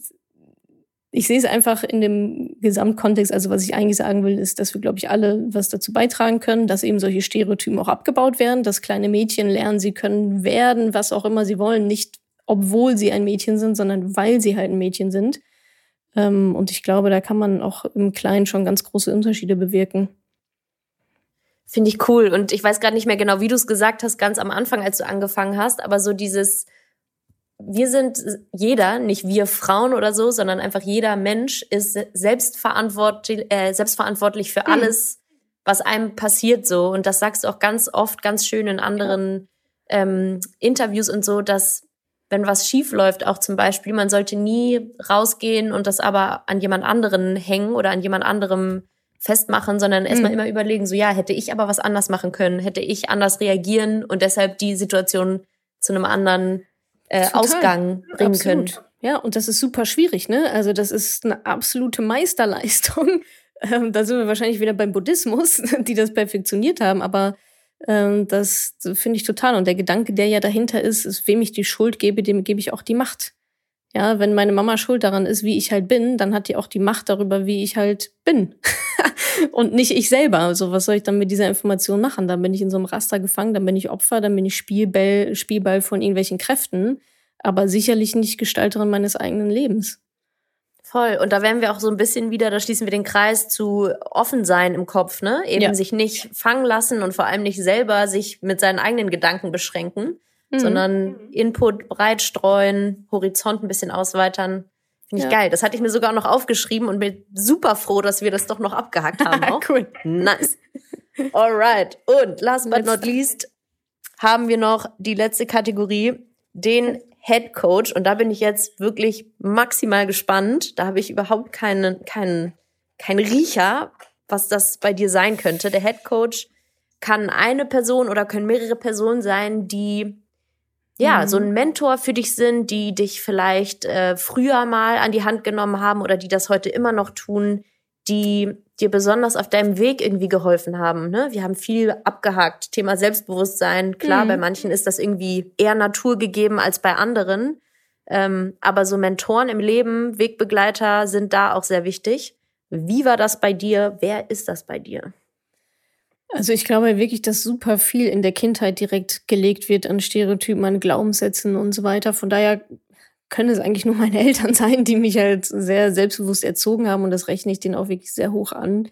ich sehe es einfach in dem Gesamtkontext. Also was ich eigentlich sagen will, ist, dass wir, glaube ich, alle was dazu beitragen können, dass eben solche Stereotypen auch abgebaut werden, dass kleine Mädchen lernen, sie können werden, was auch immer sie wollen, nicht obwohl sie ein Mädchen sind, sondern weil sie halt ein Mädchen sind. Ähm, und ich glaube, da kann man auch im Kleinen schon ganz große Unterschiede bewirken.
Finde ich cool. Und ich weiß gerade nicht mehr genau, wie du es gesagt hast, ganz am Anfang, als du angefangen hast, aber so dieses wir sind jeder, nicht wir Frauen oder so, sondern einfach jeder Mensch ist selbstverantwortlich, äh, selbstverantwortlich für hm. alles, was einem passiert so. Und das sagst du auch ganz oft, ganz schön in anderen ähm, Interviews und so, dass wenn was schief läuft, auch zum Beispiel, man sollte nie rausgehen und das aber an jemand anderen hängen oder an jemand anderem festmachen, sondern erstmal mhm. immer überlegen, so ja, hätte ich aber was anders machen können, hätte ich anders reagieren und deshalb die Situation zu einem anderen äh, Ausgang bringen Absolut. können.
Ja, und das ist super schwierig, ne? Also das ist eine absolute Meisterleistung. Ähm, da sind wir wahrscheinlich wieder beim Buddhismus, die das perfektioniert haben, aber ähm, das finde ich total. Und der Gedanke, der ja dahinter ist, ist, wem ich die Schuld gebe, dem gebe ich auch die Macht. Ja, wenn meine Mama schuld daran ist, wie ich halt bin, dann hat die auch die Macht darüber, wie ich halt bin. und nicht ich selber. Also was soll ich dann mit dieser Information machen? Dann bin ich in so einem Raster gefangen, dann bin ich Opfer, dann bin ich Spielball, Spielball von irgendwelchen Kräften, aber sicherlich nicht Gestalterin meines eigenen Lebens.
Voll. Und da werden wir auch so ein bisschen wieder, da schließen wir den Kreis zu offen sein im Kopf, ne? Eben ja. sich nicht fangen lassen und vor allem nicht selber sich mit seinen eigenen Gedanken beschränken, mhm. sondern Input breit streuen, Horizont ein bisschen ausweitern. Finde ich ja. geil. Das hatte ich mir sogar noch aufgeschrieben und bin super froh, dass wir das doch noch abgehakt haben. Auch. cool. Nice. Alright. Und last but not least haben wir noch die letzte Kategorie, den Head Coach. Und da bin ich jetzt wirklich maximal gespannt. Da habe ich überhaupt keinen, keinen, keinen Riecher, was das bei dir sein könnte. Der Head Coach kann eine Person oder können mehrere Personen sein, die ja, mhm. so ein Mentor für dich sind, die dich vielleicht äh, früher mal an die Hand genommen haben oder die das heute immer noch tun, die dir besonders auf deinem Weg irgendwie geholfen haben. Ne? Wir haben viel abgehakt. Thema Selbstbewusstsein. Klar, mhm. bei manchen ist das irgendwie eher naturgegeben als bei anderen. Ähm, aber so Mentoren im Leben, Wegbegleiter sind da auch sehr wichtig. Wie war das bei dir? Wer ist das bei dir?
Also ich glaube wirklich, dass super viel in der Kindheit direkt gelegt wird an Stereotypen, an Glaubenssätzen und so weiter. Von daher können es eigentlich nur meine Eltern sein, die mich halt sehr selbstbewusst erzogen haben und das rechne ich denen auch wirklich sehr hoch an.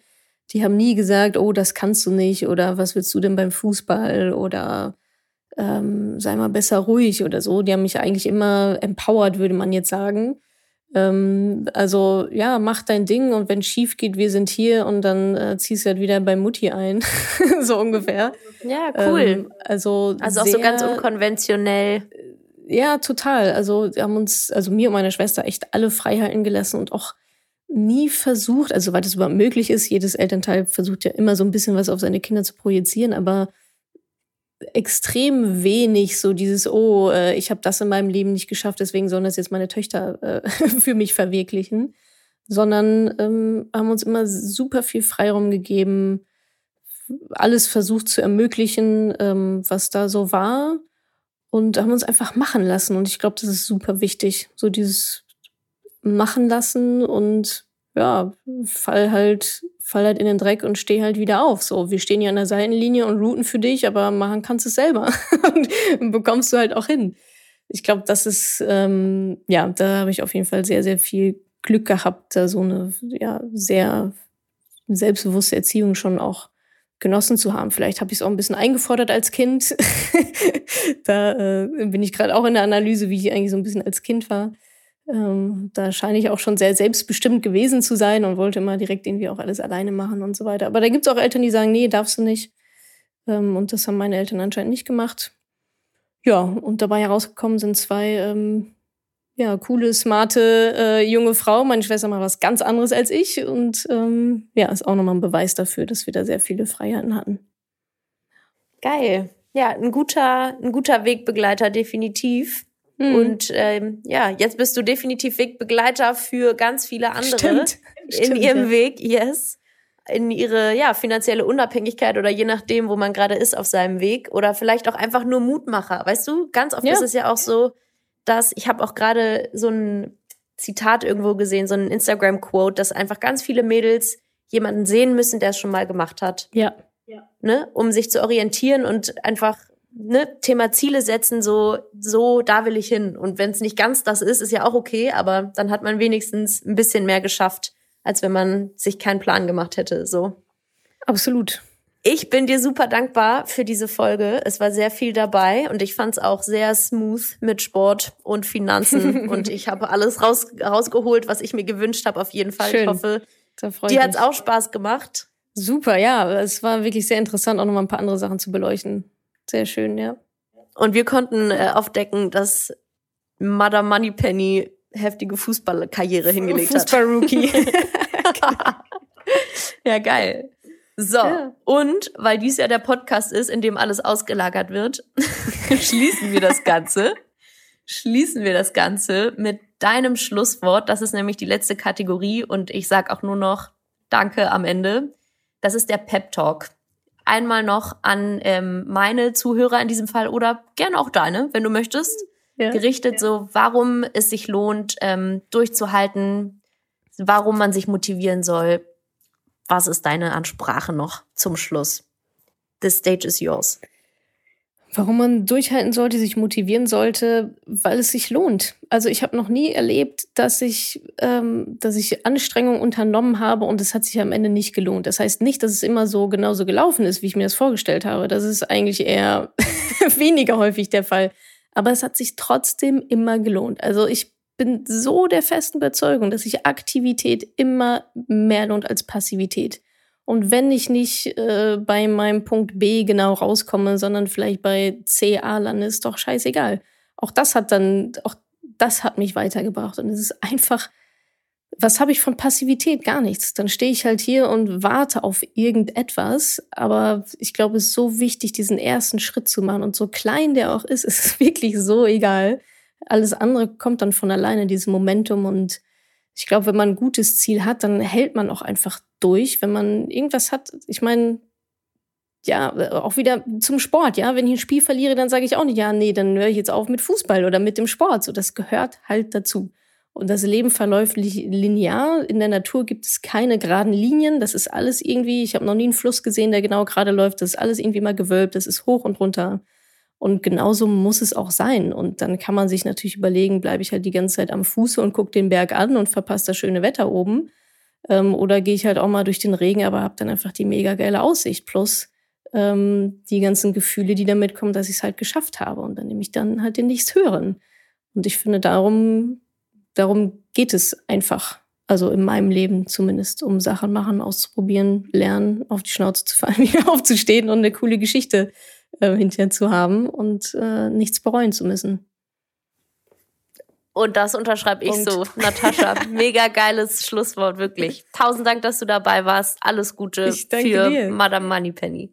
Die haben nie gesagt, oh, das kannst du nicht oder was willst du denn beim Fußball oder ähm, sei mal besser ruhig oder so. Die haben mich eigentlich immer empowered, würde man jetzt sagen. Ähm, also ja, mach dein Ding und wenn es schief geht, wir sind hier und dann äh, ziehst du halt wieder bei Mutti ein, so ungefähr.
Ja, cool. Ähm, also also auch so ganz unkonventionell.
Ja, total. Also wir haben uns, also mir und meiner Schwester echt alle Freiheiten gelassen und auch nie versucht, also weil das überhaupt möglich ist, jedes Elternteil versucht ja immer so ein bisschen was auf seine Kinder zu projizieren, aber extrem wenig so dieses, oh, äh, ich habe das in meinem Leben nicht geschafft, deswegen sollen das jetzt meine Töchter äh, für mich verwirklichen, sondern ähm, haben uns immer super viel Freiraum gegeben, alles versucht zu ermöglichen, ähm, was da so war und haben uns einfach machen lassen. Und ich glaube, das ist super wichtig, so dieses machen lassen und ja, fall halt fall halt in den Dreck und steh halt wieder auf. So, wir stehen ja an der Seitenlinie und routen für dich, aber machen kannst du es selber und bekommst du halt auch hin. Ich glaube, das ist, ähm, ja, da habe ich auf jeden Fall sehr, sehr viel Glück gehabt, da so eine, ja, sehr selbstbewusste Erziehung schon auch genossen zu haben. Vielleicht habe ich es auch ein bisschen eingefordert als Kind. da äh, bin ich gerade auch in der Analyse, wie ich eigentlich so ein bisschen als Kind war. Ähm, da scheine ich auch schon sehr selbstbestimmt gewesen zu sein und wollte immer direkt irgendwie auch alles alleine machen und so weiter. Aber da gibt es auch Eltern, die sagen, nee, darfst du nicht. Ähm, und das haben meine Eltern anscheinend nicht gemacht. Ja, und dabei herausgekommen sind zwei ähm, ja, coole, smarte äh, junge Frau. Meine Schwester macht was ganz anderes als ich. Und ähm, ja, ist auch nochmal ein Beweis dafür, dass wir da sehr viele Freiheiten hatten.
Geil. Ja, ein guter, ein guter Wegbegleiter, definitiv. Mhm. Und ähm, ja, jetzt bist du definitiv Wegbegleiter für ganz viele andere Stimmt. in Stimmt, ihrem ja. Weg, yes. In ihre ja, finanzielle Unabhängigkeit oder je nachdem, wo man gerade ist auf seinem Weg. Oder vielleicht auch einfach nur Mutmacher. Weißt du, ganz oft ja. ist es ja auch so, dass ich habe auch gerade so ein Zitat irgendwo gesehen, so ein Instagram-Quote, dass einfach ganz viele Mädels jemanden sehen müssen, der es schon mal gemacht hat.
Ja.
Ne? Um sich zu orientieren und einfach ne, Thema Ziele setzen, so, so, da will ich hin. Und wenn es nicht ganz das ist, ist ja auch okay, aber dann hat man wenigstens ein bisschen mehr geschafft, als wenn man sich keinen Plan gemacht hätte, so.
Absolut.
Ich bin dir super dankbar für diese Folge. Es war sehr viel dabei und ich fand es auch sehr smooth mit Sport und Finanzen. und ich habe alles raus, rausgeholt, was ich mir gewünscht habe, auf jeden Fall. Schön. Ich hoffe, dir hat es auch Spaß gemacht.
Super, ja. Es war wirklich sehr interessant, auch nochmal ein paar andere Sachen zu beleuchten. Sehr schön, ja.
Und wir konnten äh, aufdecken, dass Madame Moneypenny heftige Fußballkarriere hingelegt
Fußball-Rookie.
ja, geil. So, ja. und weil dies ja der Podcast ist, in dem alles ausgelagert wird, schließen wir das Ganze. schließen wir das Ganze mit deinem Schlusswort. Das ist nämlich die letzte Kategorie und ich sag auch nur noch Danke am Ende. Das ist der Pep Talk einmal noch an ähm, meine Zuhörer in diesem Fall oder gerne auch deine, wenn du möchtest, ja. gerichtet, ja. so warum es sich lohnt, ähm, durchzuhalten, warum man sich motivieren soll. Was ist deine Ansprache noch zum Schluss? The stage is yours.
Warum man durchhalten sollte, sich motivieren sollte, weil es sich lohnt. Also ich habe noch nie erlebt, dass ich, ähm, dass ich Anstrengungen unternommen habe und es hat sich am Ende nicht gelohnt. Das heißt nicht, dass es immer so genauso gelaufen ist, wie ich mir das vorgestellt habe. Das ist eigentlich eher weniger häufig der Fall. Aber es hat sich trotzdem immer gelohnt. Also ich bin so der festen Überzeugung, dass sich Aktivität immer mehr lohnt als Passivität. Und wenn ich nicht äh, bei meinem Punkt B genau rauskomme, sondern vielleicht bei CA lande, ist doch scheißegal. Auch das hat dann, auch das hat mich weitergebracht. Und es ist einfach, was habe ich von Passivität? Gar nichts. Dann stehe ich halt hier und warte auf irgendetwas. Aber ich glaube, es ist so wichtig, diesen ersten Schritt zu machen. Und so klein der auch ist, ist es wirklich so egal. Alles andere kommt dann von alleine, dieses Momentum und ich glaube, wenn man ein gutes Ziel hat, dann hält man auch einfach durch. Wenn man irgendwas hat, ich meine, ja, auch wieder zum Sport, ja. Wenn ich ein Spiel verliere, dann sage ich auch nicht, ja, nee, dann höre ich jetzt auf mit Fußball oder mit dem Sport. So, das gehört halt dazu. Und das Leben verläuft linear. In der Natur gibt es keine geraden Linien. Das ist alles irgendwie, ich habe noch nie einen Fluss gesehen, der genau gerade läuft. Das ist alles irgendwie mal gewölbt. Das ist hoch und runter. Und genauso muss es auch sein. Und dann kann man sich natürlich überlegen, bleibe ich halt die ganze Zeit am Fuße und gucke den Berg an und verpasse das schöne Wetter oben. Ähm, oder gehe ich halt auch mal durch den Regen, aber habe dann einfach die mega geile Aussicht. Plus ähm, die ganzen Gefühle, die damit kommen, dass ich es halt geschafft habe. Und dann nehme ich dann halt den hören. Und ich finde, darum darum geht es einfach. Also in meinem Leben zumindest, um Sachen machen, auszuprobieren, lernen, auf die Schnauze zu fallen, wieder aufzustehen und eine coole Geschichte äh, hinterher zu haben und äh, nichts bereuen zu müssen.
Und das unterschreibe ich Punkt. so. Natascha, mega geiles Schlusswort, wirklich. Tausend Dank, dass du dabei warst. Alles Gute für dir. Madame Moneypenny.